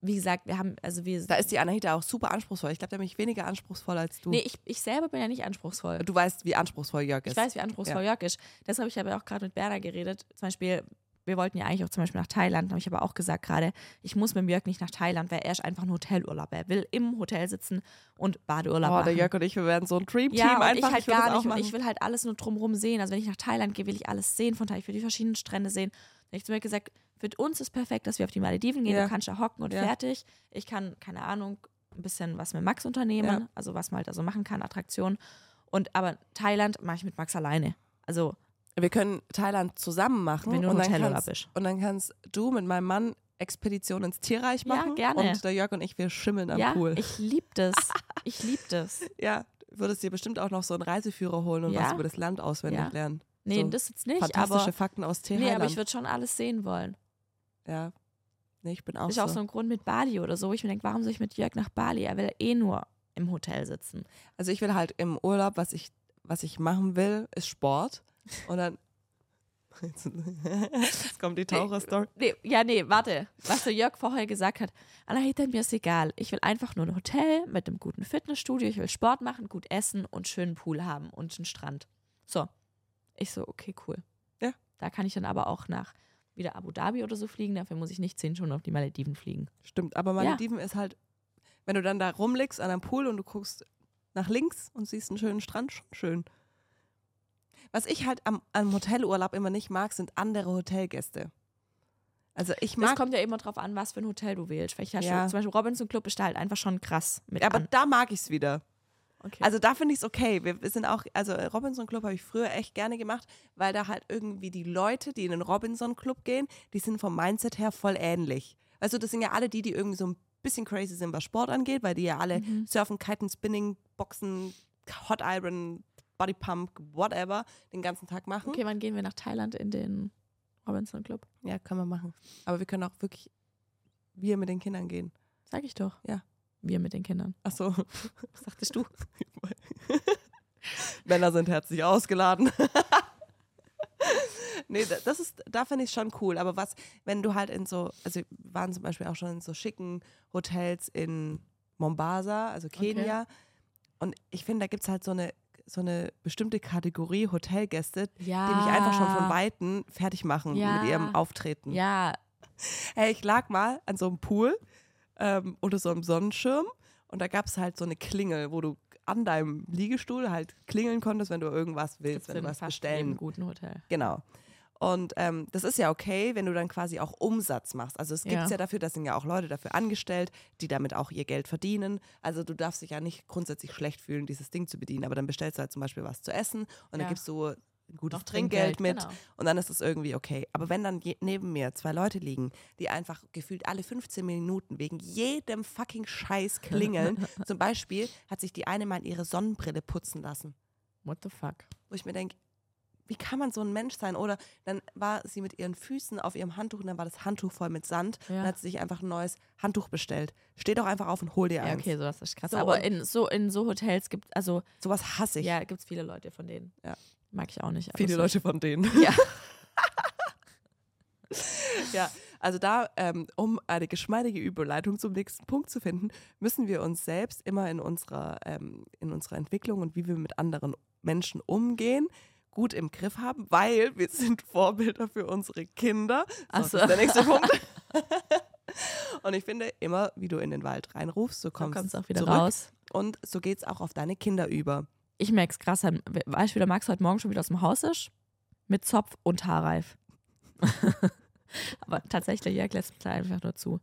wie gesagt, wir haben, also wir, Da ist die Anahita auch super anspruchsvoll. Ich glaube, der mich weniger anspruchsvoll als du. nee, ich, ich selber bin ja nicht anspruchsvoll. du weißt, wie anspruchsvoll Jörg ist. Ich weiß, wie anspruchsvoll Jörg ist. Das habe ich aber auch gerade mit Berda geredet. Zum Beispiel, wir wollten ja eigentlich auch zum Beispiel nach Thailand, habe ich aber auch gesagt gerade, ich muss mit Jörg nicht nach Thailand, weil er ist einfach ein Hotelurlaub. Er will im Hotel sitzen und Badeurlaub Oh, machen. der Jörg und ich, wir werden so ein Dream-Team ja, einfach. ich halt will das gar nicht. Und ich will halt alles nur drumherum sehen. Also wenn ich nach Thailand gehe, will ich alles sehen von Thailand. Ich will die verschiedenen Strände sehen. Dann habe ich zu mir gesagt, für uns ist perfekt, dass wir auf die Malediven gehen. Ja. Du kannst da hocken und Ja. fertig. Ich kann, keine Ahnung, ein bisschen was mit Max unternehmen. Ja. Also was man halt also machen kann, Attraktionen. Und aber Thailand mache ich mit Max alleine. Also wir können Thailand zusammen machen. Wenn du und, dann kannst, bist. und dann kannst du mit meinem Mann Expedition ins Tierreich Ja, machen. gerne. Und der Jörg und ich, wir schimmeln am ja, Pool. ich liebe das. Ich liebe das. ja, würdest dir bestimmt auch noch so einen Reiseführer holen und Ja. was über das Land auswendig Ja. lernen. Nee, So das jetzt nicht. Fantastische Aber, Fakten aus nee, Thailand. aber ich würde schon alles sehen wollen. ja. Nee, ich bin auch ist so. auch so ein Grund mit Bali oder so. wo Ich mir denke, warum soll ich mit Jörg nach Bali? Er will eh nur im Hotel sitzen. Also ich will halt im Urlaub, was ich, was ich machen will, ist Sport. Und dann. Jetzt kommt die Taucherstory. Nee, ja, nee, warte. Was der Jörg vorher gesagt hat. Anahita, mir ist egal. Ich will einfach nur ein Hotel mit einem guten Fitnessstudio. Ich will Sport machen, gut essen und einen schönen Pool haben und einen Strand. So. Ich so, okay, cool. Ja. Da kann ich dann aber auch nach wieder Abu Dhabi oder so fliegen. Dafür muss ich nicht zehn Stunden auf die Malediven fliegen. Stimmt, aber Malediven ist halt, wenn du dann da rumliegst an einem Pool und du guckst nach links und siehst einen schönen Strand, schon schön. Was ich halt am, am Hotelurlaub immer nicht mag, sind andere Hotelgäste. Also ich Es mag, kommt ja immer drauf an, was für ein Hotel du wählst. Weil ja Ja. schon, zum Beispiel Robinson Club ist da halt einfach schon krass mit aber an. da mag ich es wieder. Okay. Also da finde ich es okay. Wir, wir sind auch, also Robinson Club habe ich früher echt gerne gemacht, weil da halt irgendwie die Leute, die in den Robinson Club gehen, die sind vom Mindset her voll ähnlich. Weißt du, das sind ja alle die, die irgendwie so ein bisschen crazy sind, was Sport angeht, weil die ja alle Mhm. Surfen, Kiten, Spinning, Boxen, Hot Iron, Body Pump, whatever, den ganzen Tag machen. okay, wann gehen wir nach Thailand in den Robinson Club? Ja, können wir machen. Aber wir können auch wirklich wir mit den Kindern gehen. Sag ich doch. Ja. Wir mit den Kindern. Ach so. Was sagtest du? Männer sind herzlich ausgeladen. nee, da- das ist, da finde ich schon cool. Aber was, wenn du halt in so, also wir waren zum Beispiel auch schon in so schicken Hotels in Mombasa, also Kenia. Und ich finde, da gibt es halt so eine, so eine bestimmte Kategorie Hotelgäste, Ja. die mich einfach schon von Weitem fertig machen Ja. mit ihrem Auftreten. Ja, Hey, ich lag mal an so einem Pool ähm, unter so einem Sonnenschirm und da gab es halt so eine Klingel, wo du an deinem Liegestuhl halt klingeln konntest, wenn du irgendwas willst, gibt's wenn du was bestellen. guten Hotel. Genau. Und ähm, das ist ja okay, wenn du dann quasi auch Umsatz machst. Also es gibt es Ja. ja dafür, da sind ja auch Leute dafür angestellt, die damit auch ihr Geld verdienen. Also du darfst dich ja nicht grundsätzlich schlecht fühlen, dieses Ding zu bedienen. Aber dann bestellst du halt zum Beispiel was zu essen und dann Ja. gibst du ein gutes Trinkgeld, Trinkgeld, mit genau. und dann ist es irgendwie okay. Aber wenn dann je, neben mir zwei Leute liegen, die einfach gefühlt alle 15 Minuten wegen jedem fucking Scheiß klingeln, zum Beispiel hat sich die eine mal ihre Sonnenbrille putzen lassen, What the fuck? wo ich mir denke, wie kann man so ein Mensch sein? Oder dann war sie mit ihren Füßen auf ihrem Handtuch und dann war das Handtuch voll mit Sand Ja. und hat sie sich einfach ein neues Handtuch bestellt. Steh doch einfach auf und hol dir Ja, eins. okay, sowas ist krass. So, Aber in so, in so Hotels gibt also, Sowas hasse ich. ja, gibt es viele Leute von denen. Ja. Mag ich auch nicht. Viele so- Leute von denen. Ja. ja, also da, ähm, um eine geschmeidige Überleitung zum nächsten Punkt zu finden, müssen wir uns selbst immer in unserer, ähm, in unserer Entwicklung und wie wir mit anderen Menschen umgehen, gut im Griff haben, weil wir sind Vorbilder für unsere Kinder. So, so. ist der nächste Punkt. Und ich finde, immer wie du in den Wald reinrufst, so kommst es auch wieder zurück. raus. Und so geht es auch auf deine Kinder über. Ich merke es krass. Weißt du, wie der Max heute Morgen schon wieder aus dem Haus ist? Mit Zopf und Haarreif. Aber tatsächlich, Jörg lässt es einfach nur zu.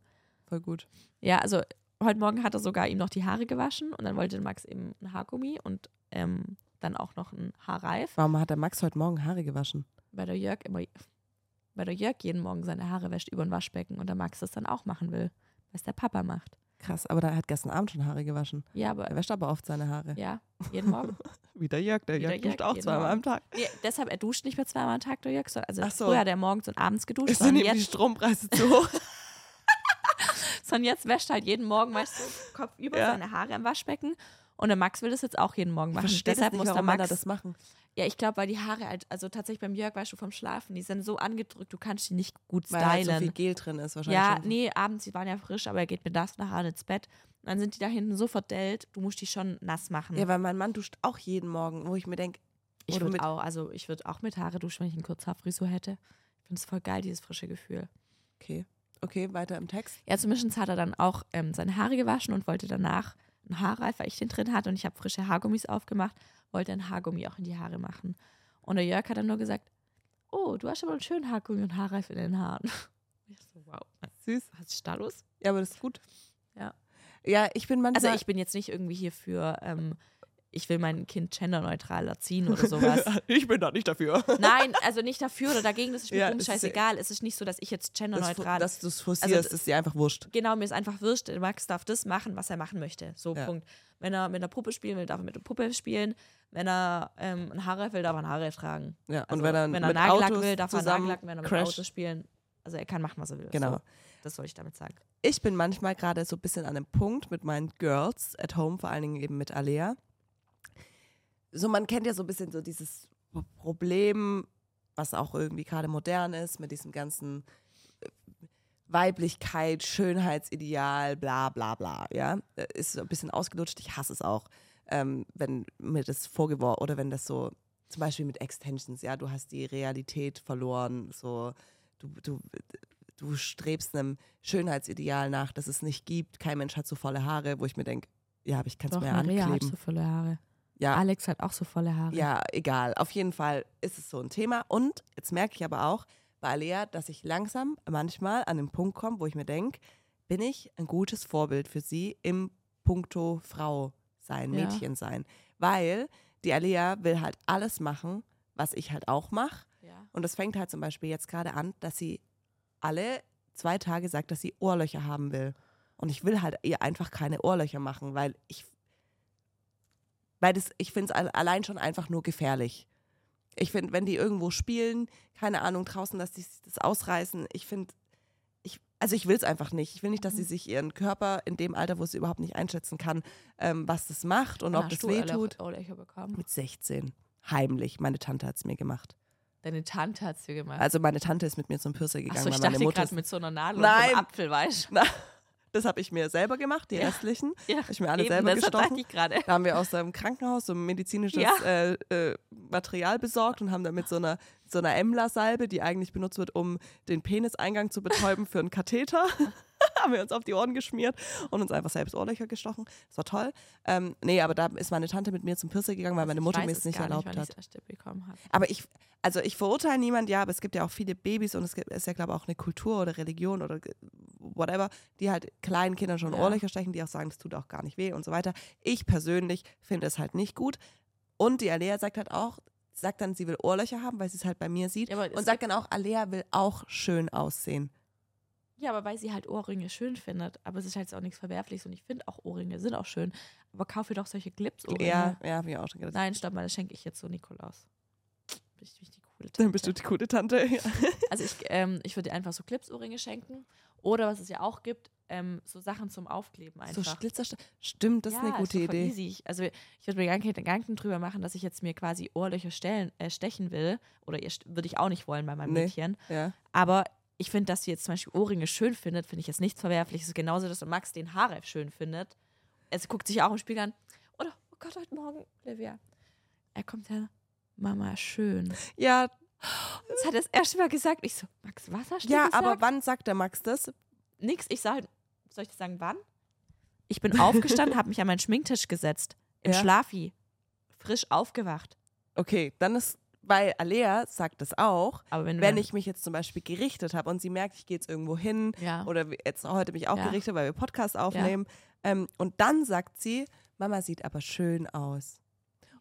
Voll gut. Ja, also heute Morgen hat er sogar ihm noch die Haare gewaschen und dann wollte Max eben ein Haargummi und ähm, dann auch noch ein Haarreif, Warum hat der Max heute Morgen Haare gewaschen? weil der Jörg immer, weil der Jörg jeden Morgen seine Haare wäscht über ein Waschbecken und der Max das dann auch machen will, was der Papa macht. Krass, aber der hat gestern Abend schon Haare gewaschen. Ja, Er aber wäscht aber oft seine Haare. ja, jeden Morgen. Wie der Jörg, der der Jörg duscht Jörg, auch zweimal am Tag. Nee, deshalb, er duscht nicht mehr zweimal am Tag, der Jörg. so- Also Ach so. früher hat er morgens und abends geduscht. Ist und denn ihm die jetzt, Strompreise zu hoch? sondern jetzt wäscht er halt jeden Morgen, weißt du, Kopf über Ja. seine Haare im Waschbecken. Und der Max will das jetzt auch jeden Morgen machen. Verstehe Deshalb nicht, muss der Max das machen. Ja, ich glaube, weil die Haare halt, also tatsächlich beim Jörg, weißt du, vom Schlafen, die sind so angedrückt, du kannst die nicht gut Weil halt stylen. so viel Gel drin ist wahrscheinlich. ja, schon. nee, abends, die waren ja frisch, aber er geht mit nass nachher ins Bett. Und dann sind die da hinten so verdellt, du musst die schon nass machen. Ja, weil mein Mann duscht auch jeden Morgen, wo ich mir denke, ich würde auch, also ich würde auch mit Haare duschen, wenn ich eine Kurzhaarfrisur hätte. Ich finde es voll geil, dieses frische Gefühl. okay, okay, weiter im Text. Ja, zumindest hat er dann auch ähm, seine Haare gewaschen und wollte danach einen Haarreif, weil ich den drin hatte und ich habe frische Haargummis aufgemacht, wollte ein Haargummi auch in die Haare machen. Und der Jörg hat dann nur gesagt, oh, du hast aber einen schönen Haargummi und Haarreif in den Haaren. Ich so, wow, Süß. was ist da los? Ja, aber das ist gut. Ja. Ja, ich bin manchmal. Also ich bin jetzt nicht irgendwie hier für, ähm, ich will mein Kind genderneutral erziehen oder sowas. ich bin da nicht dafür. Nein, also nicht dafür oder dagegen, das ist mir Ja, ist- scheißegal. Es ist nicht so, dass ich jetzt Das, genderneutral dass du es forcierst, Also ist dir einfach wurscht. Genau, mir ist einfach wurscht. Max darf das machen, was er machen möchte. So, Ja. Punkt. Wenn er mit einer Puppe spielen will, darf er mit der Puppe spielen. Wenn er ähm, ein Haarreif will, darf er ein Haarreif tragen. Ja, Also, und wenn er, wenn er Nagellack Autos will, darf er Nagellack, wenn er mit. Autos spielen. Also er kann machen, was er will. Genau. So, das soll ich damit sagen. Ich bin manchmal gerade so ein bisschen an einem Punkt mit meinen Girls at home, vor allen Dingen eben mit Alea. So, man kennt ja so ein bisschen so dieses Problem, was auch irgendwie gerade modern ist, mit diesem ganzen äh, Weiblichkeit, Schönheitsideal, bla bla bla, ja. Äh, Ist so ein bisschen ausgelutscht. Ich hasse es auch, ähm, wenn mir das vorgeworfen oder wenn das so, zum Beispiel mit Extensions, ja, du hast die Realität verloren, so, du, du, du strebst einem Schönheitsideal nach, das es nicht gibt. Kein Mensch hat so volle Haare, wo ich mir denke, ja, aber ich kann es mir Maria hat ankleben. so volle Haare. Ja, Alex hat auch so volle Haare. ja, egal. Auf jeden Fall ist es so ein Thema. Und jetzt merke ich aber auch bei Alea, dass ich langsam manchmal an den Punkt komme, wo ich mir denke, bin ich ein gutes Vorbild für sie im Punkto Frau sein, Ja. Mädchen sein. Weil die Alea will halt alles machen, was ich halt auch mache. Ja. Und das fängt halt zum Beispiel jetzt gerade an, dass sie alle zwei Tage sagt, dass sie Ohrlöcher haben will. Und ich will halt ihr einfach keine Ohrlöcher machen, weil ich, weil das, ich finde es allein schon einfach nur gefährlich. Ich finde, wenn die irgendwo spielen, keine Ahnung, draußen, dass die das ausreißen, ich finde, ich, also ich will es einfach nicht. Ich will nicht, dass sie Mhm. sich ihren Körper in dem Alter, wo sie überhaupt nicht einschätzen kann, ähm, was das macht und Wann ob das du weh Ohrlöcher- tut. Ohrlöcher bekommen? Mit 16. Heimlich. Meine Tante hat es mir gemacht. Deine Tante hat es dir gemacht. Also meine Tante ist mit mir zum Pürser gegangen, Achso, ich dachte meine Mutter gerade mit so einer Nadel Nein. und einem Apfel, weißt Na, das habe ich mir selber gemacht, die Ja. restlichen. Ja, Hab ich mir alle eben, selber gestochen. ich. Da haben wir aus einem Krankenhaus so medizinisches Ja. äh, äh, Material besorgt und haben dann mit so einer, so einer Emler-Salbe, die eigentlich benutzt wird, um den Peniseingang zu betäuben für einen Katheter, haben wir uns auf die Ohren geschmiert und uns einfach selbst Ohrlöcher gestochen. Das war toll. Ähm, nee, aber da ist meine Tante mit mir zum Pürser gegangen, weil meine Ich Mutter mir es es nicht erlaubt weil hat. Aber ich, also ich verurteile niemand, ja, aber es gibt ja auch viele Babys und es gibt, ist ja, glaube ich, auch eine Kultur oder Religion oder whatever, die halt kleinen Kindern schon Ja. Ohrlöcher stechen, die auch sagen, das tut auch gar nicht weh und so weiter. Ich persönlich finde es halt nicht gut. Und die Alea sagt halt auch, sagt dann, sie will Ohrlöcher haben, weil sie es halt bei mir sieht. Ja, es und sagt dann auch, Alea will auch schön aussehen. Ja, aber weil sie halt Ohrringe schön findet. Aber es ist halt auch nichts Verwerfliches und ich finde auch Ohrringe sind auch schön. Aber kaufe doch solche Clips-Ohrringe. Ja, ja, habe ich auch schon gedacht. Nein, stopp mal, das schenke ich jetzt so Nikolaus. Bin ich die coole Dann bist du die gute Tante. Ja. Also ich, ähm, ich würde dir einfach so Clips-Ohrringe schenken. Oder was es ja auch gibt, ähm, so Sachen zum Aufkleben So einfach. Glitzerste Stimmt, das ja, ist eine gute voll Idee. Easy. Also ich würde mir gar keine Gedanken drüber machen, dass ich jetzt mir quasi Ohrlöcher stellen, äh, stechen will. Oder ihr würde ich auch nicht wollen bei meinem Nee. Mädchen. Ja. Aber ich finde, dass sie jetzt zum Beispiel Ohrringe schön findet, finde ich jetzt nichts Verwerfliches. Es ist genauso, dass Max den Haarreif schön findet. Es guckt sich auch im Spiegel an. Oder, oh Gott, heute Morgen, Olivia. Er kommt ja, Mama, schön. ja, Das hat er das erste Mal gesagt. Ich so, Max, was hast du ja gesagt? aber wann sagt der Max das? nix. Ich sag, soll ich dir sagen, wann? Ich bin aufgestanden, habe mich an meinen Schminktisch gesetzt. Im Ja. Schlafi. Frisch aufgewacht. Okay, dann ist, weil Alea sagt das auch, Aber wenn, wenn ich mich jetzt zum Beispiel gerichtet habe und sie merkt, ich gehe jetzt irgendwo hin Ja. oder jetzt heute mich auch Ja. gerichtet, weil wir Podcast aufnehmen. Ähm, und dann sagt sie, Mama sieht aber schön aus.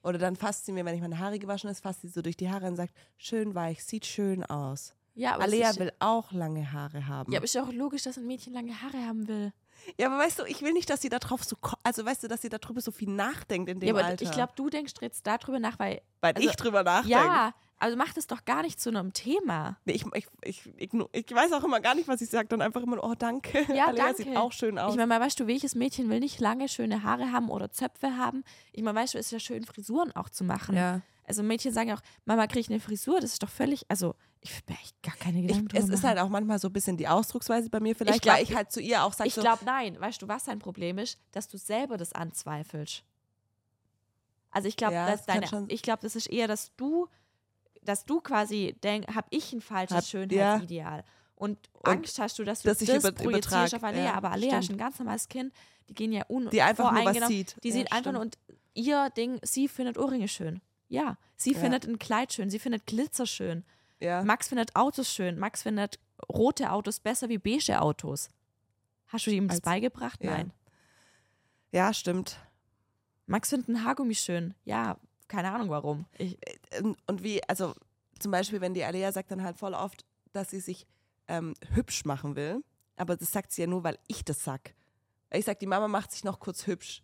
Oder dann fasst sie mir, wenn ich meine Haare gewaschen ist, fasst sie so durch die Haare und sagt, schön weich, sieht schön aus. ja, aber Alea will auch lange Haare haben. ja, aber ist ja auch logisch, dass ein Mädchen lange Haare haben will. Ja, aber weißt du, ich will nicht, dass sie da drauf so, also weißt du, dass sie darüber so viel nachdenkt in dem Ja, aber Alter. ich glaube, du denkst jetzt darüber nach, weil. weil also- ich drüber nachdenke. Ja, also mach das doch gar nicht zu einem Thema. Nee, ich, ich, ich, igno- ich weiß auch immer gar nicht, was ich sage, dann einfach immer, oh danke. Ja, Alea sieht danke. auch schön aus. Ich meine, weißt du, welches Mädchen will nicht lange schöne Haare haben oder Zöpfe haben? Ich meine, weißt du, ist ja schön, Frisuren auch zu machen. ja. Also Mädchen sagen ja auch, Mama, kriege ich eine Frisur? Das ist doch völlig, also ich mir echt gar keine Gedanken Ich, es drüber ist machen. halt auch manchmal so ein bisschen die Ausdrucksweise bei mir vielleicht, glaub- weil ich halt zu ihr auch sage, Ich so, glaube, nein. Weißt du, was dein Problem ist? Dass du selber das anzweifelst. Also ich glaube, Ja, dass das deine, ich glaube, das ist eher, dass du, dass du quasi denkst, habe ich ein falsches Hab- Schönheitsideal. Und, Angst hast du, dass du dass ich das über- projizierst auf Alea. ja, aber Alea ist ein ganz normales Kind. Die gehen ja un die einfach nur was sieht. Die ja, sieht einfach nur und ihr Ding, sie findet Ohrringe schön. Ja, sie Ja. findet ein Kleid schön, sie findet Glitzer schön. ja. Max findet Autos schön. Max findet rote Autos besser wie beige Autos. Hast du ihm das Als- beigebracht? ja. Nein. ja, stimmt. Max findet ein Haargummi schön. Ja, keine Ahnung warum. Ich, Ähm, Und wie, also zum Beispiel, wenn die Alea sagt dann halt voll oft, dass sie sich ähm, hübsch machen will, aber das sagt sie ja nur, weil ich das sag. Ich sag, die Mama macht sich noch kurz hübsch.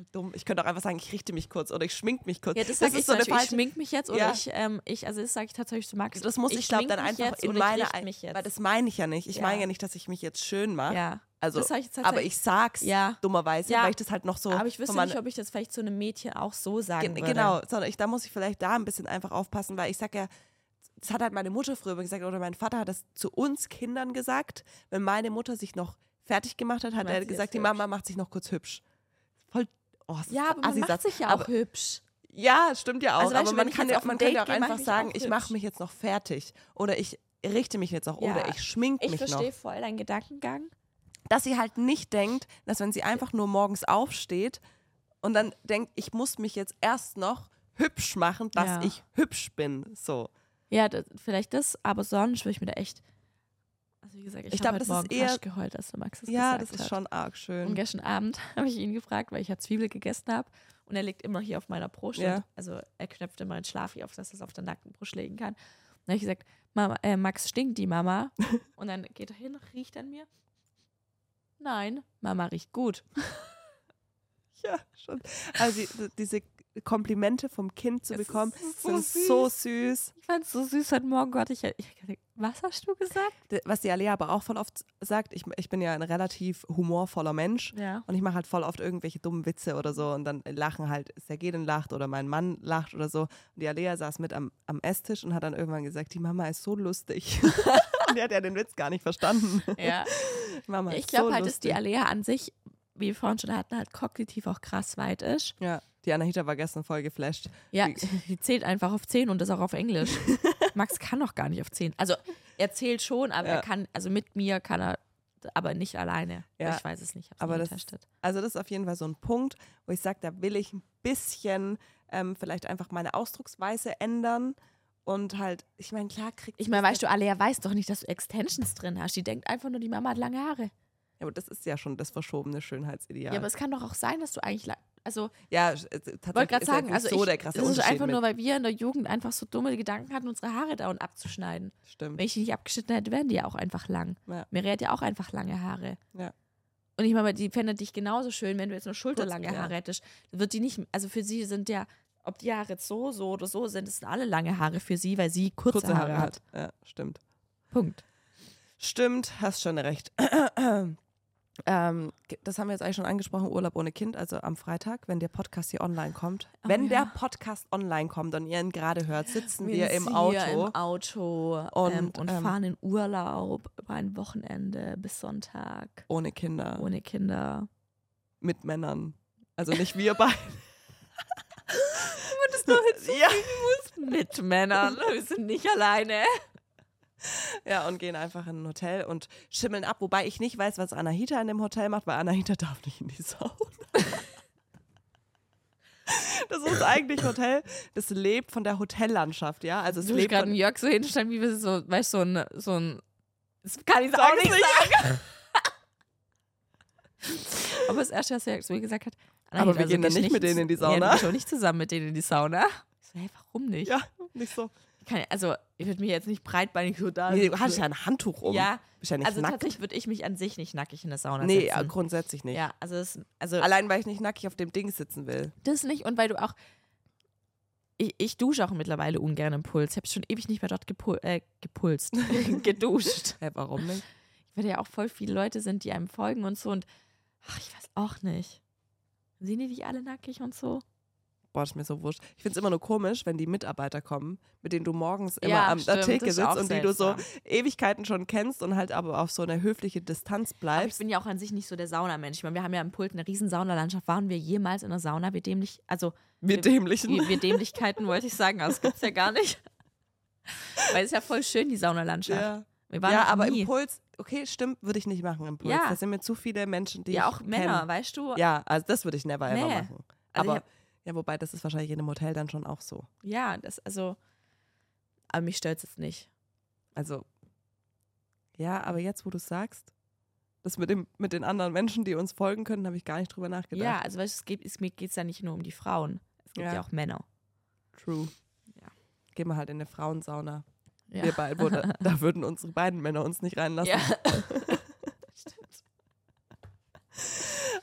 Voll dumm. Ich könnte auch einfach sagen, ich richte mich kurz oder ich schmink mich kurz. ja, das, sag ich so eine ich falsche schmink mich jetzt oder Ja. ich, ähm, ich, also das sage ich tatsächlich zu Max. Das muss ich, glaube schmink dann einfach in ich richte mich jetzt. weil das meine ich ja nicht. Ich Ja. meine ja nicht, dass ich mich jetzt schön mache. ja, Also, das ich jetzt aber ich sag's Ja. dummerweise, Ja. weil ich das halt noch so. aber ich wüsste nicht, ob ich das vielleicht zu einem Mädchen auch so sagen Ge- würde. Genau, sondern ich, da muss ich vielleicht da ein bisschen einfach aufpassen, weil ich sag ja, das hat halt meine Mutter früher gesagt oder mein Vater hat das zu uns Kindern gesagt. Wenn meine Mutter sich noch fertig gemacht hat, hat er gesagt, die Mama macht sich noch kurz hübsch. Voll. Oh, das ist Ja, aber man macht sich ja aber, auch hübsch. Ja, stimmt ja auch. Also, weißt aber du, man ich kann ja, auf man kann ja auch einfach ich sagen, auch ich mache mich jetzt noch fertig oder ich richte mich jetzt noch Ja. oder ich schmink Ich mich noch. verstehe voll deinen Gedankengang. dass sie halt nicht denkt, dass wenn sie einfach nur morgens aufsteht und dann denkt, ich muss mich jetzt erst noch hübsch machen, dass Ja. ich hübsch bin. So. Ja, vielleicht das, aber sonst würde ich mir da echt. Also wie gesagt, ich, Ich habe glaub, heute das ist Morgen eher- fast geheult, als der Max es Ja, gesagt das ist hat. schon arg Und schön. gestern Abend habe ich ihn gefragt, weil ich ja Zwiebel gegessen habe. Und er liegt immer hier auf meiner Brust. Ja. Und, also er knöpft immer einen Schlafi auf, dass er es auf der nackten Brust legen kann. Und dann habe ich gesagt, Mama, äh, Max stinkt die Mama. Und dann geht er hin, riecht an mir. Nein, Mama riecht gut. Ja, schon. Also die, diese Komplimente vom Kind zu Es ist bekommen, so sind süß. so süß. Ich fand es so süß heute Morgen. Gott, ich, ich gesagt, was hast du gesagt? Was die Alea aber auch voll oft sagt, ich, ich bin ja ein relativ humorvoller Mensch. Ja. Und ich mache halt voll oft irgendwelche dummen Witze oder so und dann lachen halt, Sergedin lacht oder mein Mann lacht oder so. Und die Alea saß mit am, am Esstisch und hat dann irgendwann gesagt, die Mama ist so lustig. und die hat ja den Witz gar nicht verstanden. ja. Mama Ich ist glaube so halt, dass die. Alea an sich, wie wir vorhin schon hatten, halt kognitiv auch krass weit ist. Ja, die Anahita war gestern voll geflasht. Ja, Die- die zählt einfach auf 10 und das auch auf Englisch. Max kann doch gar nicht auf 10. Also er zählt schon, aber Ja. er kann, also mit mir kann er, aber nicht alleine. Ja. Ich weiß es nicht, Aber das- getestet. Also das ist auf jeden Fall so ein Punkt, wo ich sage, da will ich ein bisschen ähm, vielleicht einfach meine Ausdrucksweise ändern und halt, ich meine, klar kriegt Ich meine, weißt du, Alea weiß doch nicht, dass du Extensions drin hast. Die denkt einfach nur, die Mama hat lange Haare. Ja, aber das ist ja schon das verschobene Schönheitsideal. Ja, aber es kann doch auch sein, dass du eigentlich, also ja, es- es- tatsächlich wollte gerade ist sagen, jetzt also so ich, der krasse das ist einfach nur, weil wir in der Jugend einfach so dumme Gedanken hatten, unsere Haare dauernd abzuschneiden. Stimmt. Wenn ich die nicht abgeschnitten hätte, wären die ja auch einfach lang. Ja. Mary hat ja auch einfach lange Haare. Ja. Und ich meine, die fände dich genauso schön, wenn du jetzt nur schulterlange Kurz, ja. Haare hättest. Wird die nicht, also für sie sind ja, ob die Haare jetzt so, so oder so sind, es sind alle lange Haare für sie, weil sie kurze, kurze Haare, hat. Ja, stimmt. Punkt. Stimmt, hast schon recht. Ähm, das haben wir jetzt eigentlich schon angesprochen, Urlaub ohne Kind, also am Freitag, wenn der Podcast hier online kommt. Oh wenn ja. der Podcast online kommt und ihr ihn gerade hört, sitzen wir im sind Auto. im Auto Und, ähm, und ähm, fahren in Urlaub über ein Wochenende bis Sonntag ohne Kinder, ohne Kinder. mit Männern. Also nicht wir beide. Das noch ja. mit Männern. Wir sind nicht alleine. Ja, und gehen einfach in ein Hotel und schimmeln ab. Wobei ich nicht weiß, was Anahita in dem Hotel macht, weil Anahita darf nicht in die Sauna. Das ist eigentlich Hotel, das lebt von der Hotellandschaft, ja. Also es Du lebt gerade einen Jörg so hinstellen, wie wir so, weißt du, so ein, so ein das kann ich auch nicht sagen. Aber das erste, was er so gesagt hat, Aber wir gehen dann nicht mit denen in die Sauna. du gehst auch nicht zusammen mit denen in die Sauna. Ich so, hey, warum nicht? ja, nicht so. Kann, also, ich würde mich jetzt nicht breitbeinig so da. Nee, du hast ja ein Handtuch um. Ja, Bist ja nicht also nackt. tatsächlich würde ich mich an sich nicht nackig in der Sauna Nee, setzen. grundsätzlich nicht. Ja, also, das, also Allein, weil ich nicht nackig auf dem Ding sitzen will. das nicht und weil du auch. Ich, ich dusche auch mittlerweile ungern im Puls. Ich habe schon ewig nicht mehr dort gepul äh, gepulst, geduscht. Hä, warum nicht? Weil ja auch voll viele Leute sind, die einem folgen und so und ach, ich weiß auch nicht. Sehen die dich alle nackig und so? Boah, ist mir so wurscht. Ich finde es immer nur komisch, wenn die Mitarbeiter kommen, mit denen du morgens immer Ja, am stimmt, Theke das sitzt und die du so. Ewigkeiten schon kennst und halt aber auf so eine höfliche Distanz Aber ich bleibst. bin ja auch an sich nicht so der Saunamensch. Ich meine, wir haben ja im Pult eine riesen Saunalandschaft. Waren wir jemals in einer Sauna? Wir dämlich, also Wir Dämlichen. wir, wir Dämlichkeiten wollte ich sagen, aber das gibt's ja gar nicht. Weil es ist ja voll schön, die Saunalandschaft. Ja, Wir waren ja aber nie. Impuls, okay, stimmt, würde ich nicht machen im Puls. Ja. Da sind mir zu viele Menschen, die ja, auch Männer, kenn. weißt du? Ja, also das würde ich never ever Nee. machen. Also Aber ja, wobei das ist wahrscheinlich in einem Hotel dann schon auch so. Ja, das, also, aber mich stört es jetzt nicht. Also ja, aber jetzt, wo du sagst, das mit dem mit den anderen Menschen, die uns folgen können, habe ich gar nicht drüber nachgedacht. Ja, also weißt du, es geht, es, mir geht es ja nicht nur um die Frauen. Es gibt Ja. ja, auch Männer. True. Ja. Gehen wir halt in eine Frauensauna. Ja. Wir beide, wo da, da würden unsere beiden Männer uns nicht reinlassen. ja.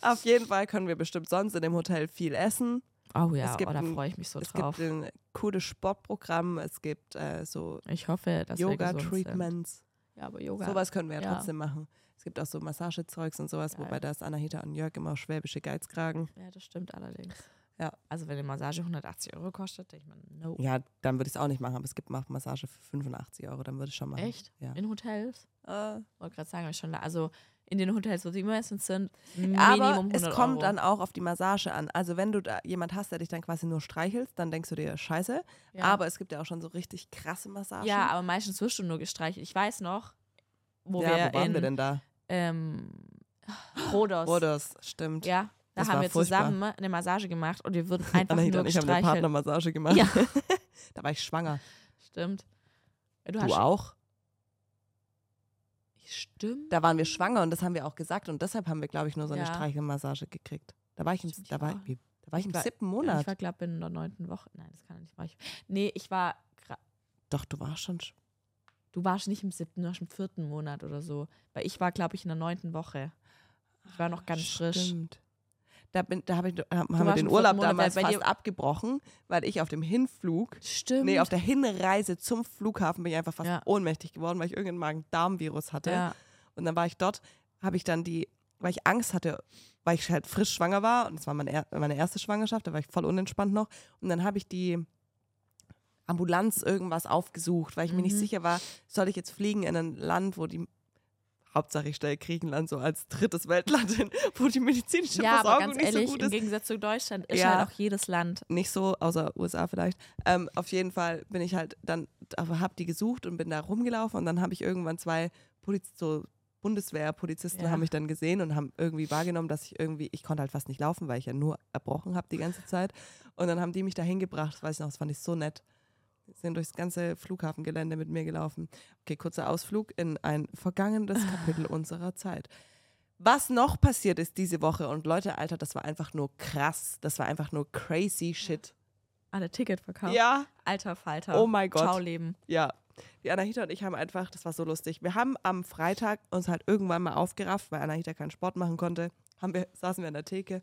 Auf jeden Fall können wir bestimmt sonst in dem Hotel viel essen. Oh ja, Es gibt oh, da ein- freue ich mich so es drauf. gibt ein cooles Sportprogramm, es gibt äh, so Ich hoffe, dass. Yoga-Treatments. Ja, aber Yoga. Sowas können wir ja, Ja. trotzdem machen. Es gibt auch so Massagezeugs und sowas, Geil. wobei da ist Anahita und Jörg immer schwäbische Geizkragen. Ja, das stimmt allerdings. Ja. Also wenn eine Massage 180 Euro kostet, denke ich mir, no. Ja, dann würde ich es auch nicht machen, aber es gibt auch Massage für 85 Euro, dann würde ich schon machen. Echt? Ja. In Hotels? Äh, Wollte gerade sagen, ich schon da. Also in den Hotels, wo sie meistens sind, aber 100 es kommt Euro. dann auch auf die Massage an. Also wenn du da jemand hast, der dich dann quasi nur streichelst, dann denkst du dir, scheiße. ja. Aber es gibt ja auch schon so richtig krasse Massagen. Ja, aber meistens wirst du nur gestreichelt. Ich weiß noch, wo ja, wir wo waren in wir denn da? ähm, Rhodos. Rhodos, stimmt. Ja, da Das haben wir furchtbar. zusammen eine Massage gemacht und wir wurden einfach Anahita nur und ich haben eine. Partnermassage gemacht. Ja, Da war ich schwanger. stimmt. Du, Du hast auch? Stimmt. Da waren wir schwanger und das haben wir auch gesagt und deshalb haben wir, glaube ich, nur so eine Ja. Streichelmassage gekriegt. Da war ich im, Stimmt, da ich war, wie, da war ich im war- siebten Monat. Ich war, glaube in der neunten Woche. Nein, das kann nicht. War ich. Nee, ich war. Doch, du warst schon. sch- Du warst nicht im siebten, du warst im vierten Monat oder so. Weil ich war, glaube ich, in der neunten Woche. Ich war noch ganz frisch. Da, bin, da hab ich, haben wir den Urlaub Monat, damals bei fast abgebrochen, weil ich auf dem Hinflug, Stimmt. nee, auf der Hinreise zum Flughafen bin ich einfach fast Ja. ohnmächtig geworden, weil ich irgendeinen Magen-Darm-Virus hatte. ja. Und dann war ich dort, habe ich dann die, weil ich Angst hatte, weil ich halt frisch schwanger war und das war meine, meine erste Schwangerschaft, da war ich voll unentspannt noch. Und dann habe ich die Ambulanz irgendwas aufgesucht, weil ich mir nicht Mhm. sicher war, soll ich jetzt fliegen in ein Land, wo die Hauptsache ich stelle Griechenland so als drittes Weltland hin, wo die medizinische ja, aber Versorgung ganz nicht ehrlich, so gut im ist. Gegensatz zu Deutschland ist Ja. halt auch jedes Land. Nicht so, außer USA vielleicht. Ähm, auf jeden Fall bin ich halt dann, aber habe die gesucht und bin da rumgelaufen und dann habe ich irgendwann zwei Poliz so Bundeswehrpolizisten Ja. haben mich dann gesehen und haben irgendwie wahrgenommen, dass ich irgendwie, ich konnte halt fast nicht laufen, weil ich ja nur erbrochen habe die ganze Zeit. Und dann haben die mich da hingebracht, weiß ich noch, das fand ich so nett. Sind durchs ganze Flughafengelände mit mir gelaufen. Okay, kurzer Ausflug in ein vergangenes Kapitel unserer Zeit. Was noch passiert ist diese Woche und Leute, Alter, das war einfach nur krass. Das war einfach nur crazy shit. Alle Ticket verkauft. Ja, Alter Falter. oh mein Gott. Ciao Leben. Ja. Die Anahita und ich haben einfach, das war so lustig. Wir haben am Freitag uns halt irgendwann mal aufgerafft, weil Anahita keinen Sport machen konnte. Haben wir, saßen wir an der Theke.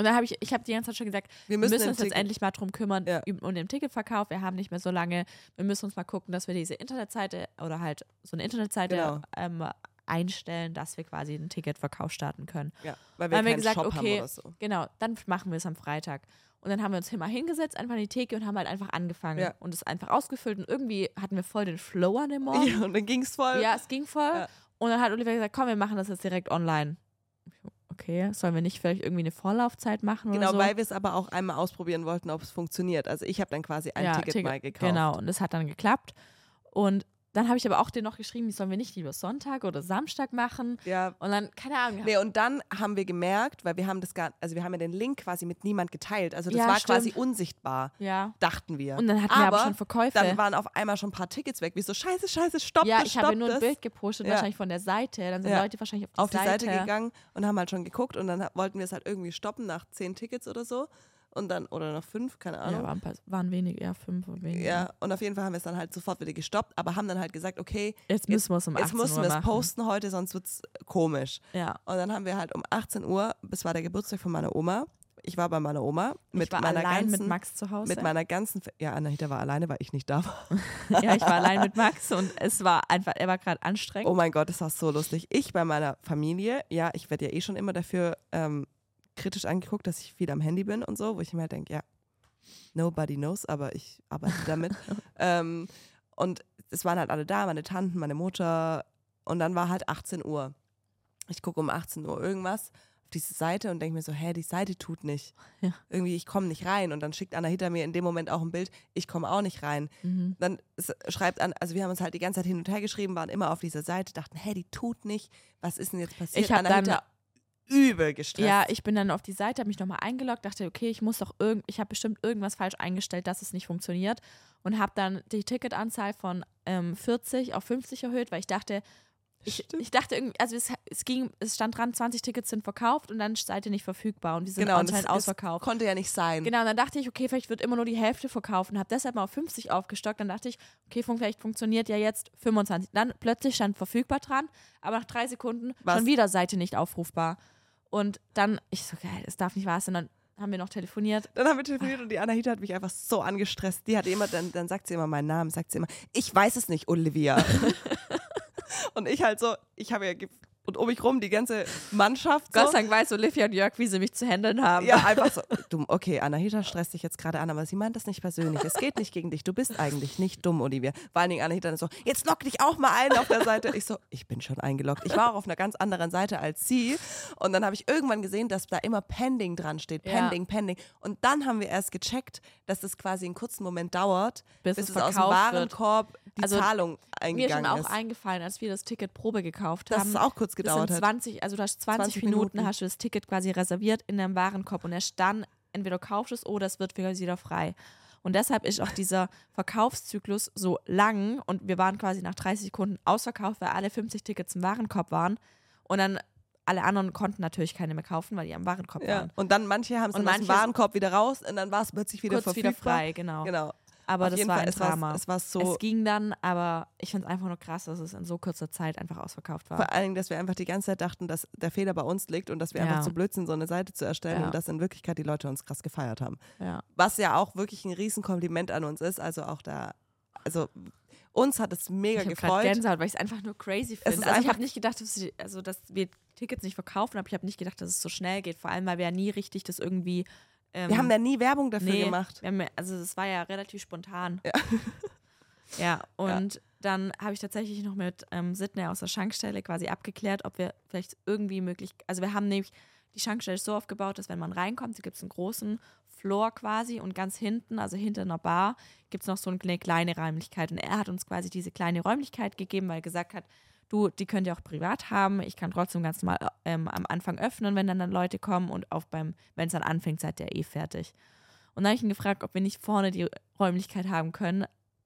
Und dann habe ich, ich habe die ganze Zeit schon gesagt, Wir wir müssen, müssen den uns jetzt Ticket- endlich mal drum kümmern Ja. um den Ticketverkauf. Wir haben nicht mehr so lange. Wir müssen uns mal gucken, dass wir diese Internetseite oder halt so eine Internetseite Genau. ähm, einstellen, dass wir quasi einen Ticketverkauf starten können. Ja, weil wir haben wir gesagt, Shop okay, so. Genau, dann machen wir es am Freitag. Und dann haben wir uns hier mal hingesetzt, einfach in die Theke und haben halt einfach angefangen Ja. und es einfach ausgefüllt. Und irgendwie hatten wir voll den Flow an dem Morgen. Ja, und dann ging es voll. Ja, es ging voll. Ja. Und dann hat Oliver gesagt, komm, wir machen das jetzt direkt online. Okay, sollen wir nicht vielleicht irgendwie eine Vorlaufzeit machen Genau, oder so? weil wir es aber auch einmal ausprobieren wollten, ob es funktioniert. Also ich habe dann quasi ein Ja, Ticket Ticket- mal gekauft. Genau, und es hat dann geklappt. Und dann habe ich aber auch den noch geschrieben, sollen wir nicht lieber Sonntag oder Samstag machen? Ja. Und dann, keine Ahnung. Nee, und dann haben wir gemerkt, weil wir haben das gar, also wir haben ja den Link quasi mit niemand geteilt. Also das Ja, war stimmt. quasi unsichtbar, ja. dachten wir. Und dann hatten wir aber Aber schon Verkäufe. Dann waren auf einmal schon ein paar Tickets weg. Wie so, scheiße, scheiße, stopp ja, das, ich habe nur ein das. Bild gepostet, Ja. wahrscheinlich von der Seite. Dann sind Ja. Leute wahrscheinlich auf die, auf die Seite. Seite gegangen und haben halt schon geguckt und dann wollten wir es halt irgendwie stoppen nach zehn Tickets oder so. Und dann, oder nach fünf, keine Ja, Ahnung. waren, ein paar- waren wenig, eher fünf und weniger. Ja, und auf jeden Fall haben wir es dann halt sofort wieder gestoppt, aber haben dann halt gesagt, okay, Jetzt müssen wir es um 18 jetzt müssen Uhr wir es posten heute, sonst wird es komisch. Ja. Und dann haben wir halt um 18 Uhr, das war der Geburtstag von meiner Oma. Ich war bei meiner Oma mit meiner allein ganzen, mit Max zu Hause. mit meiner ganzen, ja, Anahita war alleine, weil ich nicht da war. ja, ich war allein mit Max und es war einfach, er war gerade anstrengend. Oh mein Gott, das war so lustig. Ich bei meiner Familie, ja, ich werde ja eh schon immer dafür ähm, kritisch angeguckt, dass ich viel am Handy bin und so, wo ich mir halt denke, ja, nobody knows, aber ich arbeite damit. ähm, und es waren halt alle da, meine Tanten, meine Mutter und dann war halt 18 Uhr. Ich gucke um 18 Uhr irgendwas auf diese Seite und denke mir so, hä, die Seite tut nicht. Ja. Irgendwie, ich komme nicht rein. Und dann schickt Anna hinter mir in dem Moment auch ein Bild, ich komme auch nicht rein. Mhm. Dann schreibt an, also wir haben uns halt die ganze Zeit hin und her geschrieben, waren immer auf dieser Seite, dachten, hä, die tut nicht, was ist denn jetzt passiert? Ich hab dann- übel gestresst. Ja, ich bin dann auf die Seite, habe mich nochmal eingeloggt, dachte, okay, ich muss doch irgend, ich habe bestimmt irgendwas falsch eingestellt, dass es nicht funktioniert und habe dann die Ticketanzahl von ähm, 40 auf 50 erhöht, weil ich dachte, ich, ich dachte irgendwie, also es, es ging, es stand dran, 20 Tickets sind verkauft und dann ihr nicht verfügbar und die sind genau, das anscheinend ist- ausverkauft. konnte ja nicht sein. Genau, und dann dachte ich, okay, vielleicht wird immer nur die Hälfte verkauft und habe deshalb mal auf 50 aufgestockt. Dann dachte ich, okay, vielleicht funktioniert ja jetzt 25. Dann plötzlich stand verfügbar dran, aber nach drei Sekunden Was? schon wieder Seite nicht aufrufbar. Und dann, ich so, geil, es darf nicht wahr sein. Dann haben wir noch telefoniert. Dann haben wir telefoniert und die Anahita hat mich einfach so angestresst. Die hat immer, dann, dann sagt sie immer meinen Namen, sagt sie immer, ich weiß es nicht, Olivia. und ich halt so, ich habe ja, und um mich rum die ganze Mannschaft so. Gott sei Dank weiß Olivia und Jörg, wie sie mich zu handeln haben. Ja, einfach so. Du, okay, Anahita stresst dich jetzt gerade an, aber sie meint das nicht persönlich. Es geht nicht gegen dich. Du bist eigentlich nicht dumm, Olivia. Vor allen Dingen Anahita so, jetzt log dich auch mal ein auf der Seite. Ich so, ich bin schon eingeloggt. Ich war auch auf einer ganz anderen Seite als sie. Und dann habe ich irgendwann gesehen, dass da immer Pending dran steht. Ja. Pending, Pending. Und dann haben wir erst gecheckt, dass das quasi einen kurzen Moment dauert, Bis bis, es es aus dem verkauft wird. Warenkorb die Also, Zahlung Mir ist eingegangen schon auch ist. eingefallen, als wir das Ticket Probe gekauft haben. es auch kurz das gedauert sind hat. 20, also du hast 20, 20 Minuten, Minuten. hast du das Ticket quasi reserviert in deinem Warenkorb und erst dann entweder du kaufst es oder es wird für wieder frei. Und deshalb ist auch dieser Verkaufszyklus so lang und wir waren quasi nach 30 Sekunden ausverkauft, weil alle 50 Tickets im Warenkorb waren und dann alle anderen konnten natürlich keine mehr kaufen, weil die am Warenkorb Ja. waren. Und dann manche haben es aus dem Warenkorb wieder raus und dann war es plötzlich wieder Kurz verfügbar. wieder frei, genau. Genau. Aber Auf das war Fall, ein es Drama. es war so es ging dann, aber ich finde es einfach nur krass, dass es in so kurzer Zeit einfach ausverkauft war. Vor allen Dingen, dass wir einfach die ganze Zeit dachten, dass der Fehler bei uns liegt und dass wir Ja. einfach zu blöd sind, so eine Seite zu erstellen Ja. und dass in Wirklichkeit die Leute uns krass gefeiert haben. Ja. Was ja auch wirklich ein Riesenkompliment an uns ist. Also auch da, also uns hat es mega ich gefreut. Gänsehaut, weil ich es einfach nur crazy finde. Also ich habe nicht gedacht, dass, sie, also, dass wir Tickets nicht verkaufen, aber ich habe nicht gedacht, dass es so schnell geht. Vor allem, weil wir ja nie richtig das irgendwie. Ähm, Wir haben ja nie Werbung dafür nee, gemacht. Haben, ja- also es war ja relativ spontan. Ja, und dann habe ich tatsächlich noch mit ähm, Sydney aus der Schankstelle quasi abgeklärt, ob wir vielleicht irgendwie möglich, also wir haben nämlich die Schankstelle so aufgebaut, dass wenn man reinkommt, da gibt es einen großen Floor quasi und ganz hinten, also hinter einer Bar, gibt es noch so eine kleine Räumlichkeit. Und er hat uns quasi diese kleine Räumlichkeit gegeben, weil er gesagt hat, du, die könnt ihr auch privat haben. Ich kann trotzdem ganz normal ähm, am Anfang öffnen, wenn dann, dann Leute kommen und auch beim, wenn es dann anfängt, seid ihr eh fertig. Und dann habe ich ihn gefragt, ob wir nicht vorne die Räumlichkeit haben können,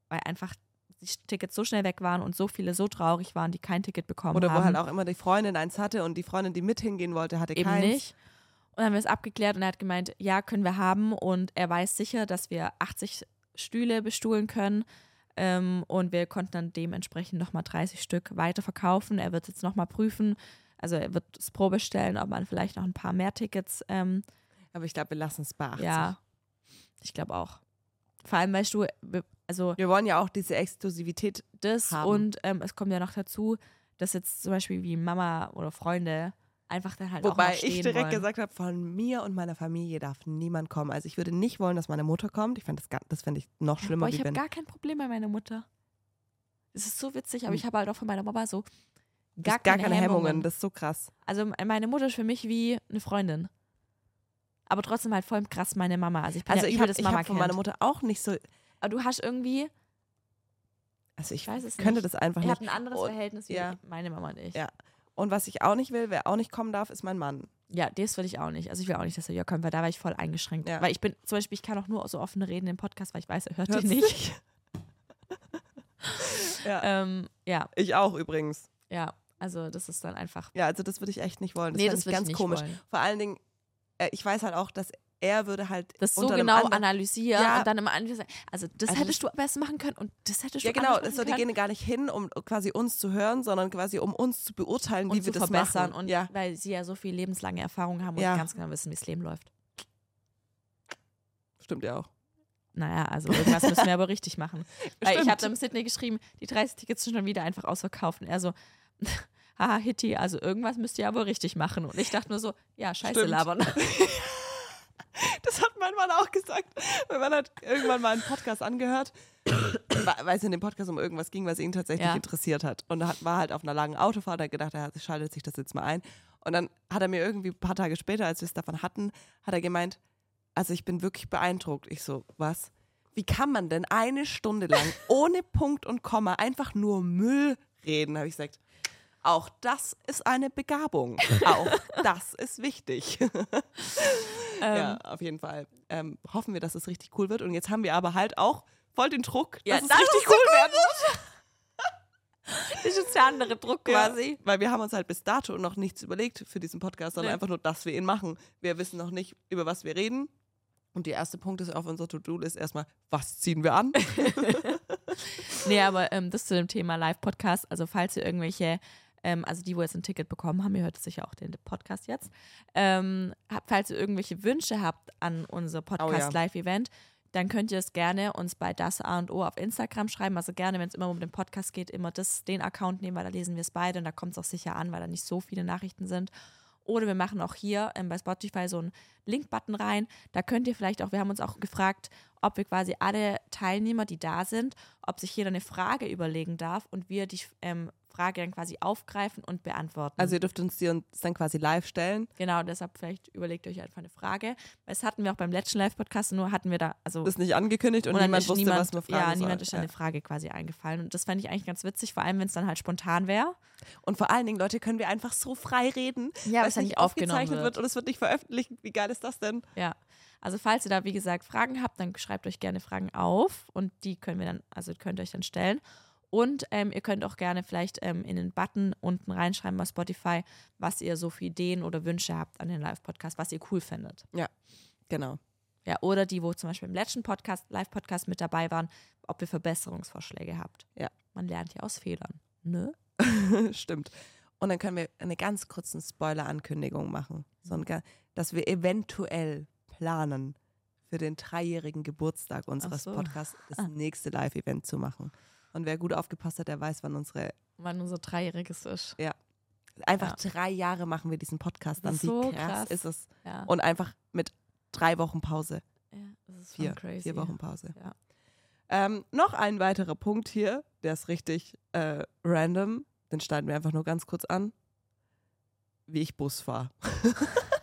weil einfach die Tickets so schnell weg waren und so viele so traurig waren, die kein Ticket bekommen Oder haben. wo halt auch immer die Freundin eins hatte und die Freundin, die mit hingehen wollte, hatte eben keins. nicht. Und dann haben wir es abgeklärt und er hat gemeint, ja, können wir haben. Und er weiß sicher, dass wir 80 Stühle bestuhlen können. Ähm, und wir konnten dann dementsprechend nochmal 30 Stück weiterverkaufen. Er wird jetzt nochmal prüfen. Also er wird es probestellen, ob man vielleicht noch ein paar mehr Tickets ähm, Aber ich glaube, wir lassen es bei 80. Ja, ich glaube auch. Vor allem, weißt du, wir- also Wir wollen ja auch diese Exklusivität. das haben. und ähm, es kommt ja noch dazu, dass jetzt zum Beispiel wie Mama oder Freunde einfach dann halt auch Wobei stehen ich direkt wollen. gesagt habe, von mir und meiner Familie darf niemand kommen. Also ich würde nicht wollen, dass meine Mutter kommt. Ich fand das, das fände ich noch schlimmer, Boah, ich habe gar kein Problem bei meiner Mutter. Es ist so witzig, aber Hm. ich habe halt auch von meiner Mama so gar, ist gar keine, Hemmungen. Das ist so krass. Also meine Mutter ist für mich wie eine Freundin. Aber trotzdem halt voll krass meine Mama. Also ich bin Also ja ich habe das ich Mama hab von meiner Mutter auch nicht so. Aber du hast irgendwie, Also ich, Ich weiß es könnte nicht. das einfach Ihr nicht. habt ein anderes Und- Verhältnis wie ja. meine Mama und ich. Ja. Und was ich auch nicht will, wer auch nicht kommen darf, ist mein Mann. Ja, das will ich auch nicht. Also ich will auch nicht, dass er ja kommt, weil da war ich voll eingeschränkt. Ja. Weil ich bin, zum Beispiel, ich kann auch nur so offene reden im Podcast, weil ich weiß, er hört Hört's die nicht. Ja. ähm, ja, Ich auch übrigens. ja. Also das ist dann einfach. Ja, also das würde ich echt nicht wollen. Das nee, das ich will ganz ich nicht komisch. wollen. Vor allen Dingen, äh, ich weiß halt auch, dass er würde halt Das so genau analysieren Ja. und dann immer anfangen, also das Also hättest du besser machen können und das hättest Ja, du genau. anders Also die können. gehen gar nicht hin, um quasi uns zu hören, sondern quasi um uns zu beurteilen, und wie wir das verbessern machen. und ja, weil sie ja so viel lebenslange Erfahrung haben und Ja. ganz genau wissen, wie das Leben läuft. stimmt ja auch. Naja, also irgendwas müssen wir aber richtig machen. Weil ich habe dem Sydney geschrieben, die 30 Tickets sind schon wieder einfach ausverkauft. Und er so, haha, Hitty, also irgendwas müsst ihr aber richtig machen. Und ich dachte nur so, ja, scheiße Stimmt. labern. Das hat mein Mann auch gesagt. Mein Mann hat irgendwann mal einen Podcast angehört, weil es in dem Podcast um irgendwas ging, was ihn tatsächlich Ja. interessiert hat. Und er hat, war halt auf einer langen Autofahrt, hat gedacht, er schaltet sich das jetzt mal ein. Und dann hat er mir irgendwie ein paar Tage später, als wir es davon hatten, hat er gemeint, also ich bin wirklich beeindruckt. Ich so, was? Wie kann man denn eine Stunde lang ohne Punkt und Komma einfach nur Müll reden? Habe ich gesagt. Auch das ist eine Begabung. Auch das ist wichtig. ja, auf jeden Fall. Ähm, hoffen wir, dass es richtig cool wird. Und jetzt haben wir aber halt auch voll den Druck, Ja, dass es das richtig ist cool werden wird. Das ist jetzt der andere Druck quasi. Ja, weil wir haben uns halt bis dato noch nichts überlegt für diesen Podcast, sondern Nee. einfach nur, dass wir ihn machen. Wir wissen noch nicht, über was wir reden. Und der erste Punkt ist auf unserer To-Do ist erstmal, was ziehen wir an? Nee, aber ähm, das zu dem Thema Live-Podcast. Also, falls ihr irgendwelche, ähm, also die, wo jetzt ein Ticket bekommen haben, ihr hört sicher auch den Podcast jetzt, ähm, falls ihr irgendwelche Wünsche habt an unser Oh. Podcast-Live-Event, dann könnt ihr es gerne uns bei das A und O auf Instagram schreiben. Also gerne, wenn es immer um den Podcast geht, immer das, den Account nehmen, weil da lesen wir es beide und da kommt es auch sicher an, weil da nicht so viele Nachrichten sind. Oder wir machen auch hier ähm, bei Spotify so einen Link-Button rein. Da könnt ihr vielleicht auch, wir haben uns auch gefragt, ob wir quasi alle Teilnehmer, die da sind, ob sich jeder eine Frage überlegen darf und wir die ähm, Frage dann quasi aufgreifen und beantworten. Also ihr dürft uns die uns dann quasi live stellen. genau, deshalb vielleicht überlegt euch einfach eine Frage. Das hatten wir auch beim letzten Live-Podcast, nur hatten wir da, also ist nicht angekündigt und, und niemand ist wusste, niemand, was man fragen Ja, soll. niemand ist Ja. eine Frage quasi eingefallen. Und das fände ich eigentlich ganz witzig, vor allem wenn es dann halt spontan wäre. Und vor allen Dingen, Leute, können wir einfach so frei reden, Ja, weil es nicht aufgezeichnet wird. wird und es wird nicht veröffentlicht. Wie geil ist das denn? Ja. Also falls ihr da, wie gesagt, Fragen habt, dann schreibt euch gerne Fragen auf und die können wir dann, also könnt ihr euch dann stellen. Und ähm, ihr könnt auch gerne vielleicht ähm, in den Button unten reinschreiben bei Spotify, was ihr so für Ideen oder Wünsche habt an den Live-Podcast, was ihr cool findet. Genau. Ja, oder die, wo zum Beispiel im letzten Podcast, Live-Podcast mit dabei waren, ob ihr Verbesserungsvorschläge habt. Ja. Man lernt ja aus Fehlern. Ne? Stimmt. Und dann können wir eine ganz kurze Spoiler-Ankündigung machen. So ein, ga- dass wir eventuell planen, für den dreijährigen Geburtstag unseres so. Podcasts das Ah. nächste Live-Event zu machen. Und wer gut aufgepasst hat, der weiß, wann unsere. Wann unser Dreijähriges ist. Einfach drei Jahre machen wir diesen Podcast dann. ist Wie so krass, krass. ist es? Ja. Und einfach mit drei Wochen Pause. ja das ist Vier, crazy. vier Wochen Pause. Ja. Ähm, noch ein weiterer Punkt hier, der ist richtig äh, random. Den schneiden wir einfach nur ganz kurz an. Wie ich Bus fahre.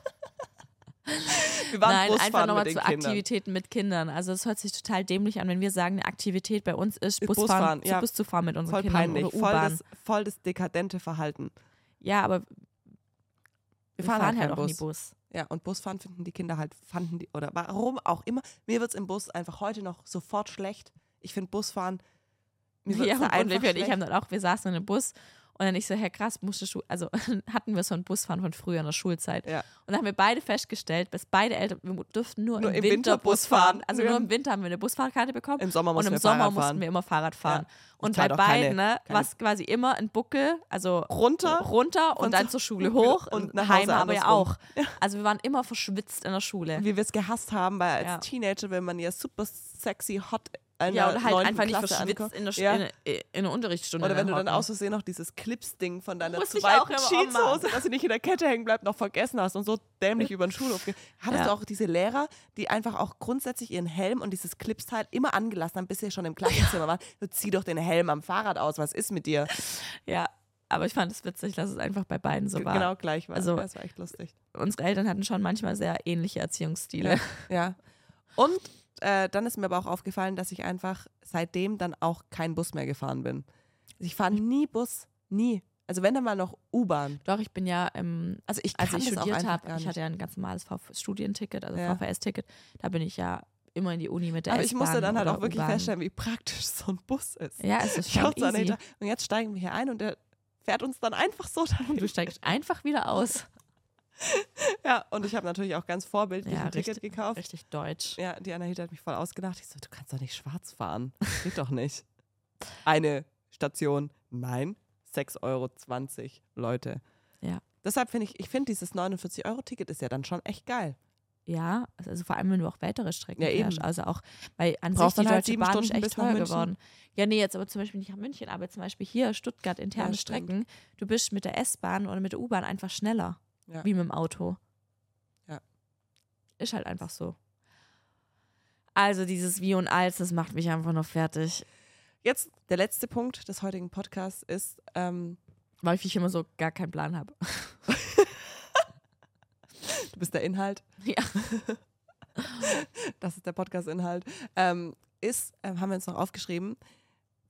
wir waren Nein, einfach nochmal zu Kindern. Aktivitäten mit Kindern. Also es hört sich total dämlich an, wenn wir sagen, eine Aktivität bei uns ist, Busfahren, Busfahren, zu ja. Bus zu fahren mit unseren Voll Kindern peinlich, oder voll U-Bahn. das, voll das dekadente Verhalten. Ja, aber wir, fahren, halt, keinen auch nie Bus. Ja, und Busfahren finden die Kinder halt, fanden die, oder warum auch immer. Mir wird es im Bus einfach heute noch sofort schlecht. Ich finde Busfahren, mir wird's Ja, und einfach wir und ich haben dann auch, wir saßen in einem Bus und dann ich so, Herr krass, musstest du, also hatten wir so ein Busfahren von früher in der Schulzeit. Ja. Und dann haben wir beide festgestellt, dass beide Eltern, wir durften nur, Nur im im Winter, Winter Bus fahren. fahren. Also nur im Winter haben wir eine Busfahrkarte bekommen. Im Sommer Und mussten im wir Sommer Fahrrad mussten fahren. wir immer Fahrrad fahren. Und zahlt bei beiden, ne, war es quasi immer ein Buckel, also Runter runter und und dann zur Schule hoch und und nach heim Hause aber ja auch. Also wir waren immer verschwitzt in der Schule. wie wir es gehasst haben, weil als Ja. Teenager, wenn man ja super sexy, hot in Ja, der oder halt einfach nicht Klasse verschwitzt ankommt. in der, Ja. in, in der Unterrichtsstunde. Oder wenn du dann hocken. aus Versehen noch dieses Clips-Ding von deiner zu auch weiten Jeanshose, dass sie nicht in der Kette hängen bleibt, noch vergessen hast und so dämlich über den Schulhof geht. Hattest Ja. du auch diese Lehrer, die einfach auch grundsätzlich ihren Helm und dieses Clipsteil immer angelassen haben, bis sie schon im Klassenzimmer waren? Du zieh doch den Helm am Fahrrad aus, was ist mit dir? Ja, aber ich fand es witzig, dass es einfach bei beiden so war. Genau gleich war. Also- ja, das war echt lustig. Unsere Eltern hatten schon manchmal sehr ähnliche Erziehungsstile. Ja. Und äh, dann ist mir aber auch aufgefallen, dass ich einfach seitdem dann auch kein Bus mehr gefahren bin. Ich fahre nie Bus, nie. Also wenn dann mal noch U-Bahn. Doch, ich bin ja, ähm, Also ich als ich studiert habe, ich hatte ja ein ganz normales VF Studienticket, also Ja. VVS-Ticket, da bin ich ja immer in die Uni mit der Aber ich musste dann halt auch wirklich feststellen, wie praktisch so ein Bus ist. Ja, es ist schon easy. Und jetzt steigen wir hier ein und der fährt uns dann einfach so dahin. Du steigst einfach wieder aus. Ja, und ich habe natürlich auch ganz vorbildlich Ja, ein Ticket richtig- gekauft. Richtig deutsch. Ja, die Anahita hat mich voll ausgedacht. Ich so, du kannst doch nicht schwarz fahren. Das geht doch nicht. Eine Station, nein, 6,20 Euro, Leute. Ja. Deshalb finde ich, ich finde dieses 49-Euro-Ticket ist ja dann schon echt geil. Ja, also vor allem, wenn du auch weitere Strecken Ja, fährst. eben. Also auch, weil an Brauchst sich die halt Deutsche Bahn ist Stunden echt bis nach teuer geworden. Ja, nee, jetzt aber zum Beispiel nicht nach München, aber zum Beispiel hier Stuttgart interne Ja. Strecken. Du bist mit der S-Bahn oder mit der U-Bahn einfach schneller, Ja. wie mit dem Auto. Ja. Ist halt einfach so. Also dieses Wie und Als, das macht mich einfach noch fertig. Jetzt der letzte Punkt des heutigen Podcasts ist, ähm, Weil ich immer so gar keinen Plan habe. du bist der Inhalt, Ja. das ist der Podcast-Inhalt, ähm, ist, ähm, haben wir uns noch aufgeschrieben,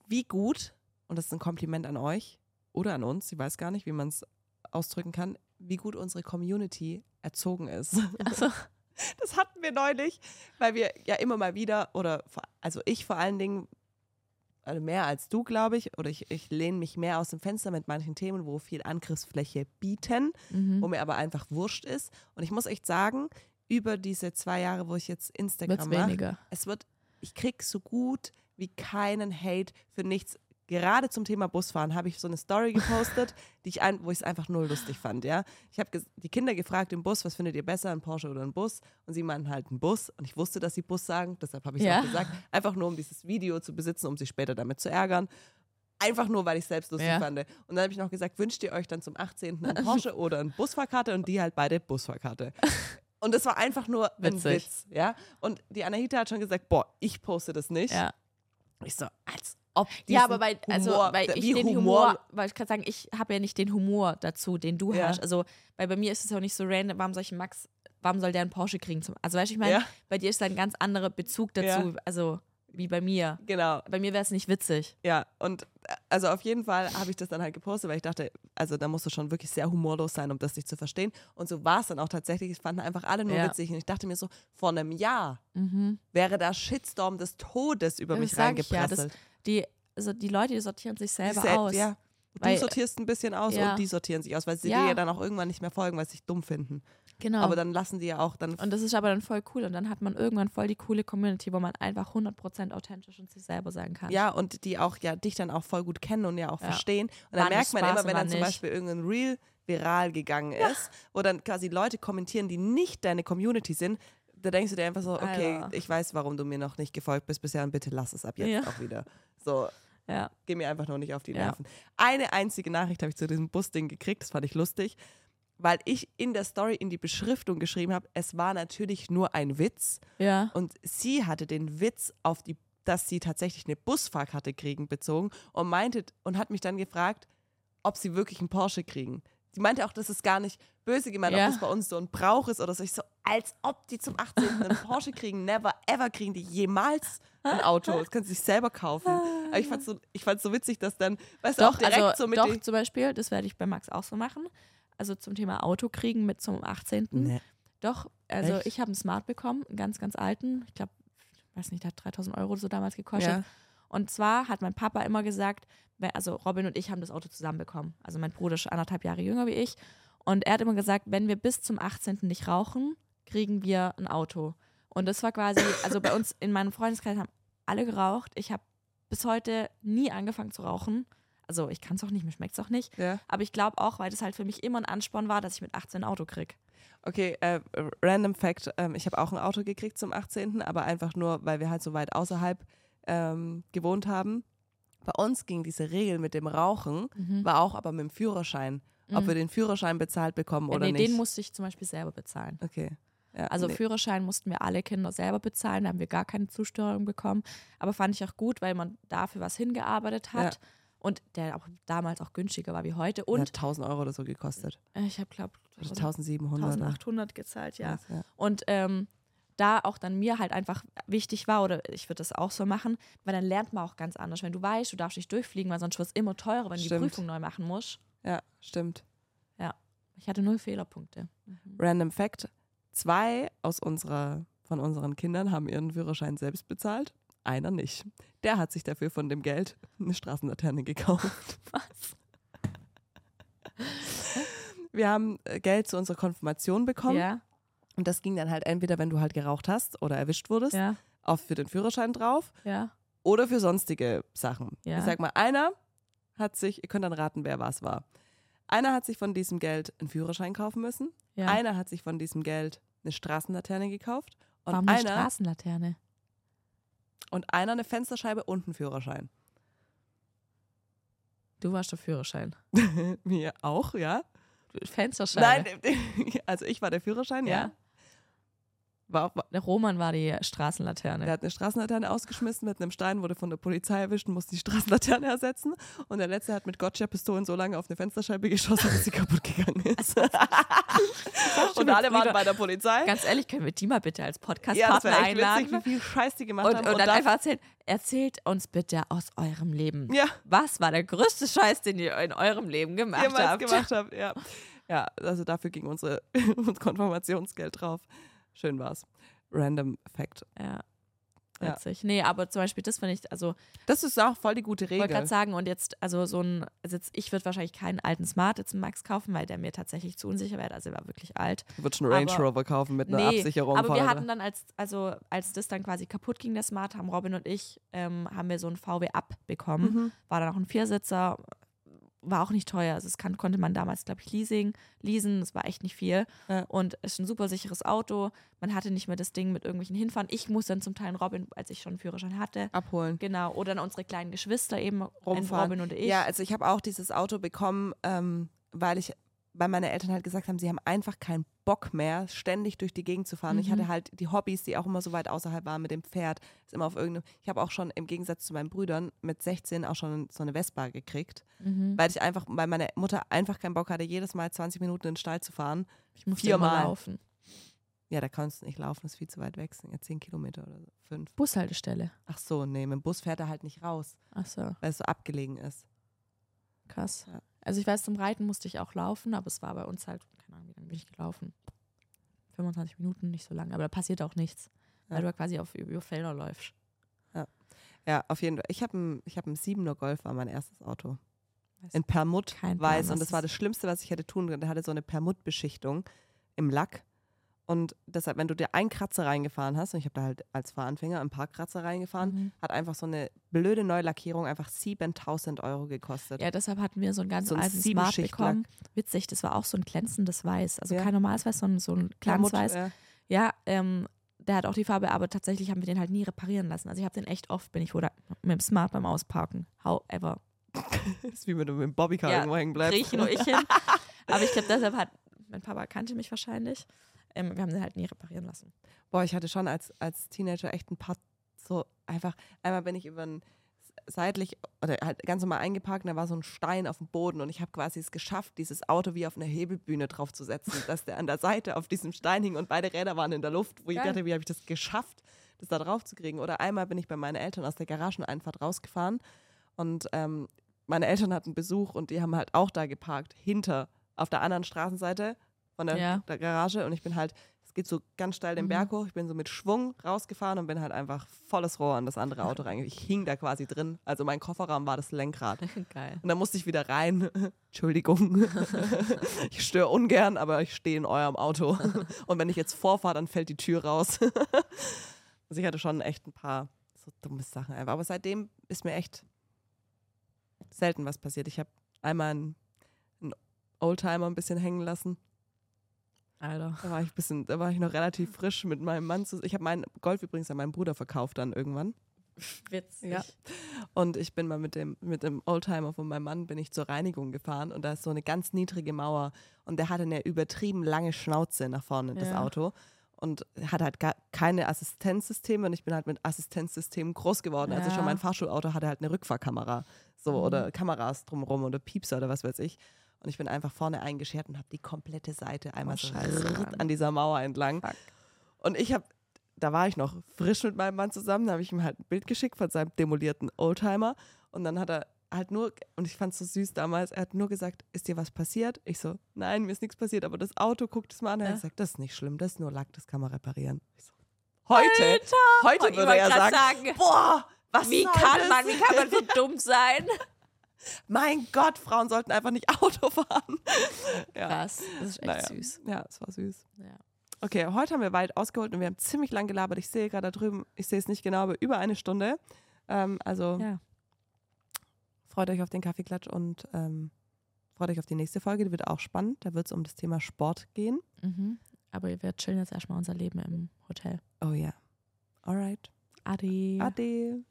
wie gut, und das ist ein Kompliment an euch oder an uns, ich weiß gar nicht, wie man es ausdrücken kann, wie gut unsere Community erzogen ist. Also, Das hatten wir neulich, weil wir ja immer mal wieder, oder also ich vor allen Dingen, also mehr als du, glaube ich, oder ich, ich lehne mich mehr aus dem Fenster mit manchen Themen, wo viel Angriffsfläche bieten, mhm. wo mir aber einfach wurscht ist. Und ich muss echt sagen, über diese zwei Jahre, wo ich jetzt Instagram mache, es wird, ich krieg so gut wie keinen Hate für nichts. Gerade zum Thema Busfahren habe ich so eine Story gepostet, die ich ein, wo ich es einfach null lustig fand, ja. Ich habe die Kinder gefragt im Bus, was findet ihr besser, ein Porsche oder ein Bus? Und sie meinten halt ein Bus. Und ich wusste, dass sie Bus sagen, deshalb habe ich es Ja. auch gesagt. Einfach nur, um dieses Video zu besitzen, um sie später damit zu ärgern. Einfach nur, weil ich es selbst lustig Ja. fand. Und dann habe ich noch gesagt, wünscht ihr euch dann zum 18. ein Porsche oder eine Busfahrkarte? Und die halt beide Busfahrkarte. Und es war einfach nur ein Witzig. Witz, ja. Und die Anahita hat schon gesagt, boah, ich poste das nicht. Ja. Ich so, als ob Ja, aber weil, also, Humor, weil ich den Humor, Humor, weil ich gerade sagen, ich habe ja nicht den Humor dazu, den du Ja. hast. Also, weil bei mir ist es auch nicht so random, warum soll ich Max, warum soll der einen Porsche kriegen? Zum, also, weißt du, ich meine, Ja. bei dir ist da ein ganz anderer Bezug dazu, Ja. also wie bei mir. Genau, Bei mir wäre es nicht witzig. ja. Und äh, also auf jeden Fall habe ich das dann halt gepostet, weil ich dachte, also da musst du schon wirklich sehr humorlos sein, um das nicht zu verstehen. Und so war es dann auch tatsächlich. Es fanden einfach alle nur Ja. witzig. Und ich dachte mir so, vor einem Jahr Mhm. wäre da Shitstorm des Todes über mich das sag ich ja, reingepresselt. Die, also die Leute, die sortieren sich selber Sel- aus. Ja. Du Weil- sortierst ein bisschen aus Ja. und die sortieren sich aus, weil sie Ja. dir ja dann auch irgendwann nicht mehr folgen, weil sie sich dumm finden. Genau. Aber dann lassen die ja auch dann und das ist aber dann voll cool. Und dann hat man irgendwann voll die coole Community, wo man einfach 100% authentisch und sich selber sein kann. Ja, und die auch ja dich dann auch voll gut kennen und ja auch Ja. verstehen. Und dann merkt man Spaß immer, wenn dann zum nicht. Beispiel irgendein Reel viral gegangen ist, wo dann quasi Leute kommentieren, die nicht deine Community sind, da denkst du dir einfach so, okay, Alter. ich weiß, warum du mir noch nicht gefolgt bist bisher und bitte lass es ab jetzt auch wieder. So, Ja. geh mir einfach nur nicht auf die Ja. Nerven. Eine einzige Nachricht habe ich zu diesem Busding gekriegt, das fand ich lustig, weil ich in der Story in die Beschriftung geschrieben habe, es war natürlich nur ein Witz. Ja. Und sie hatte den Witz auf die, dass sie tatsächlich eine Busfahrkarte kriegen, bezogen und meinte und hat mich dann gefragt, ob sie wirklich einen Porsche kriegen. Sie meinte auch, das ist gar nicht böse gemeint, Ja. ob das bei uns so ein Brauch ist oder so. Ich so, als ob die zum 18. einen Porsche kriegen. Never ever kriegen die jemals ein Auto. Das können sie sich selber kaufen. Aber ich fand so, ich fand's so witzig, dass dann, weißt du, auch Doch, direkt also, so mit doch die- zum Beispiel, das werde ich bei Max auch so machen. Also zum Thema Auto kriegen mit zum 18. Nee. Doch, also Echt? ich habe einen Smart bekommen, einen ganz, ganz alten. Ich glaube, weiß nicht, der hat 3000 Euro so damals gekostet. Ja. Und zwar hat mein Papa immer gesagt, also Robin und ich haben das Auto zusammen bekommen. Also mein Bruder ist anderthalb Jahre jünger wie ich. Und er hat immer gesagt, wenn wir bis zum 18. nicht rauchen, kriegen wir ein Auto. Und das war quasi, also bei uns in meinem Freundeskreis haben alle geraucht. Ich habe bis heute nie angefangen zu rauchen. Also ich kann es auch nicht, mir schmeckt es auch nicht. Ja. Aber ich glaube auch, weil das halt für mich immer ein Ansporn war, dass ich mit 18 ein Auto krieg. Okay, äh, random Fact, ähm, ich habe auch ein Auto gekriegt zum 18., aber einfach nur, weil wir halt so weit außerhalb ähm, gewohnt haben. Bei uns ging diese Regel mit dem Rauchen, war auch aber mit dem Führerschein. Ob Mhm. wir den Führerschein bezahlt bekommen Ja, oder nee, nicht. den musste ich zum Beispiel selber bezahlen. okay. Ja, Also nee. Führerschein mussten wir alle Kinder selber bezahlen, da haben wir gar keine Zusteuerung bekommen. Aber fand ich auch gut, weil man dafür was hingearbeitet hat. Und der auch damals auch günstiger war wie heute. Der Und hat 1000 Euro oder so gekostet. äh, ich habe, glaube Oder 1700. 1800 gezahlt, ja. Ja. Und ähm, da auch dann mir halt einfach wichtig war, oder ich würde das auch so machen, weil dann lernt man auch ganz anders. Wenn du weißt, du darfst nicht durchfliegen, weil sonst wird es immer teurer, wenn du die. Prüfung neu machen musst. Ja, stimmt. Ich hatte null Fehlerpunkte. Random Fact: Zwei aus unserer, von unseren Kindern haben ihren Führerschein selbst bezahlt. Einer nicht. Der hat sich dafür von dem Geld eine Straßenlaterne gekauft. Was? Wir haben äh, Geld zu unserer Konfirmation bekommen. Ja, Und das ging dann halt entweder, wenn du halt geraucht hast oder erwischt wurdest, ja, auch für den Führerschein drauf ja. oder für sonstige Sachen. Ja. Ich sag mal, einer hat sich, ihr könnt dann raten, wer was war. Einer hat sich von diesem Geld einen Führerschein kaufen müssen. ja. Einer hat sich von diesem Geld eine Straßenlaterne gekauft. Und Warum eine einer, Straßenlaterne? und einer eine Fensterscheibe und einen Führerschein. Du warst der Führerschein. Mir auch, ja. Fensterscheibe. Nein, also ich war der Führerschein, ja. Ja. War, Der Roman war die Straßenlaterne. der hat eine Straßenlaterne ausgeschmissen mit einem Stein, wurde von der Polizei erwischt und musste die Straßenlaterne ersetzen. Und der letzte hat mit Gotcha-Pistolen so lange auf eine Fensterscheibe geschossen, bis sie kaputt gegangen ist. und alle waren bei der Polizei. Ganz ehrlich, können wir die mal bitte als Ja, Podcast-Partner echt einladen? witzig, wie viel Scheiß die gemacht und, haben. und, dann dann- einfach erzählen, erzählt uns bitte aus eurem Leben. ja, Was war der größte Scheiß, den ihr in eurem Leben gemacht jemals habt? gemacht habe. Ja. ja, also dafür ging unsere unser Konfirmationsgeld drauf. Schön war's. Random Fact. Ja. Ja. Witzig. Nee, aber zum Beispiel, das finde ich, also Das ist auch voll die gute ich wollte Regel. gerade sagen, und jetzt, also so ein, also jetzt, ich würde wahrscheinlich keinen alten Smart jetzt im Max kaufen, weil der mir tatsächlich zu unsicher wäre. Also er war wirklich alt. Du würdest einen Range Rover kaufen mit einer Nee, Absicherung aber wir hatten dann, als, also als das dann quasi kaputt ging, der Smart, haben Robin und ich, ähm, haben wir so ein VW Up bekommen. Mhm. War dann auch ein Viersitzer, war auch nicht teuer. Also das kann, konnte man damals, glaube ich, leasing, leasen. Das war echt nicht viel. Ja. Und ist ein super sicheres Auto. Man hatte nicht mehr das Ding mit irgendwelchen Hinfahren. Ich musste dann zum Teil Robin, als ich schon einen Führerschein hatte. abholen. Genau. Oder dann unsere kleinen Geschwister eben, Rumfahren. Robin und ich. Ja, also ich habe auch dieses Auto bekommen, ähm, weil ich weil meine Eltern halt gesagt haben, sie haben einfach keinen Bock mehr, ständig durch die Gegend zu fahren. Ich Mhm. hatte halt die Hobbys, die auch immer so weit außerhalb waren mit dem Pferd. Ist immer auf irgendeinem. Ich habe auch schon im Gegensatz zu meinen Brüdern mit 16 auch schon so eine Vespa gekriegt, Mhm. weil ich einfach, weil meine Mutter einfach keinen Bock hatte, jedes Mal 20 Minuten in den Stall zu fahren. ich musste viermal. immer laufen. Ja, da kannst du nicht laufen, das ist viel zu weit weg. Sind ja 10 Kilometer oder so, fünf. Bushaltestelle. Ach so, nee, mit dem Bus fährt er halt nicht raus, Achso, weil es so abgelegen ist. krass. Ja. Also ich weiß, zum Reiten musste ich auch laufen, aber es war bei uns halt, keine Ahnung, wie lange bin ich gelaufen? 25 Minuten, nicht so lange, aber da passiert auch nichts, weil Ja. du ja quasi auf über Felder läufst. Ja, auf jeden Fall. Ich habe ein, hab 7er Golf, war mein erstes Auto. Weiß In Permut Plan, weiß. Und das war das das Schlimmste, was ich hätte tun können. Der hatte so eine Permutbeschichtung im Lack. Und deshalb, wenn du dir einen Kratzer reingefahren hast, und ich habe da halt als Fahranfänger ein paar Kratzer reingefahren, Mhm. hat einfach so eine blöde Neulackierung einfach 7000 Euro gekostet. Ja, deshalb hatten wir so ein ganz So ein altes Smart bekommen. Witzig, das war auch so ein glänzendes Weiß. Also Ja. kein normales Weiß, sondern so ein Glanzweiß. äh, Ja, ähm, der hat auch die Farbe, aber tatsächlich haben wir den halt nie reparieren lassen. Also ich habe den echt oft, bin ich oder mit dem Smart beim Ausparken. However. ist wie wenn du mit dem Bobbycar Ja, irgendwo hängen bleibst. Ich nur ich hin. Aber ich glaube, deshalb hat, mein Papa kannte mich wahrscheinlich. Ähm, wir haben den halt nie reparieren lassen. Boah, ich hatte schon als, als Teenager echt ein paar so einfach, einmal bin ich über ein seitlich oder halt ganz normal eingeparkt und da war so ein Stein auf dem Boden und ich habe quasi es geschafft, dieses Auto wie auf einer Hebelbühne draufzusetzen, dass der an der Seite auf diesem Stein hing und beide Räder waren in der Luft, wo ich Geil. dachte, wie habe ich das geschafft, das da drauf zu kriegen. Oder einmal bin ich bei meinen Eltern aus der Garageneinfahrt rausgefahren und ähm, meine Eltern hatten Besuch und die haben halt auch da geparkt, hinter, auf der anderen Straßenseite von der, Ja. der Garage und ich bin halt, es geht so ganz steil den Mhm. Berg hoch, ich bin so mit Schwung rausgefahren und bin halt einfach volles Rohr an das andere Auto reingegangen. Ich hing da quasi drin, also mein Kofferraum war das Lenkrad. Geil. Und dann musste ich wieder rein. Entschuldigung. ich störe ungern, aber ich stehe in eurem Auto. Und wenn ich jetzt vorfahre, dann fällt die Tür raus. Also ich hatte schon echt ein paar so dumme Sachen einfach. Aber seitdem ist mir echt selten was passiert. Ich habe einmal einen, einen Oldtimer ein bisschen hängen lassen. Alter. Da war ich bisschen, da war ich noch relativ frisch mit meinem Mann. Zu, ich habe meinen Golf übrigens an meinen Bruder verkauft dann irgendwann. Witzig. Ja. Und ich bin mal mit dem, mit dem Oldtimer von meinem Mann bin ich zur Reinigung gefahren und da ist so eine ganz niedrige Mauer und der hatte eine übertrieben lange Schnauze nach vorne, das Ja. Auto. Und hat halt keine Assistenzsysteme und ich bin halt mit Assistenzsystemen groß geworden. Also Ja. schon mein Fahrschulauto hatte halt eine Rückfahrkamera. So, Mhm. oder Kameras drumherum oder Piepser oder was weiß ich. Und ich bin einfach vorne eingeschert und habe die komplette Seite einmal Oh, so an dieser Mauer entlang. Fuck. Und ich habe da war ich noch frisch mit meinem Mann zusammen, da habe ich ihm halt ein Bild geschickt von seinem demolierten Oldtimer und dann hat er halt nur, und ich fand es so süß damals, er hat nur gesagt, ist dir was passiert? Ich so, nein, mir ist nichts passiert, aber das Auto guckt es mal an, er Ja. hat gesagt, das ist nicht schlimm, das ist nur Lack, das kann man reparieren. Ich so, heute, Alter! heute ich würde er sagen, sagen, boah, was Wie kann das? man, wie kann man so dumm sein? Mein Gott, Frauen sollten einfach nicht Auto fahren. ja. Krass, das ist echt Naja. süß. Ja, es war süß. Ja. Okay, heute haben wir weit ausgeholt und wir haben ziemlich lang gelabert. Ich sehe gerade da drüben, ich sehe es nicht genau, aber über eine Stunde. Ähm, also Ja. freut euch auf den Kaffeeklatsch und ähm, freut euch auf die nächste Folge. Die wird auch spannend. Da wird es um das Thema Sport gehen. Mhm. Aber wir chillen jetzt erstmal unser Leben im Hotel. Oh ja. Alright. Adi. Ade.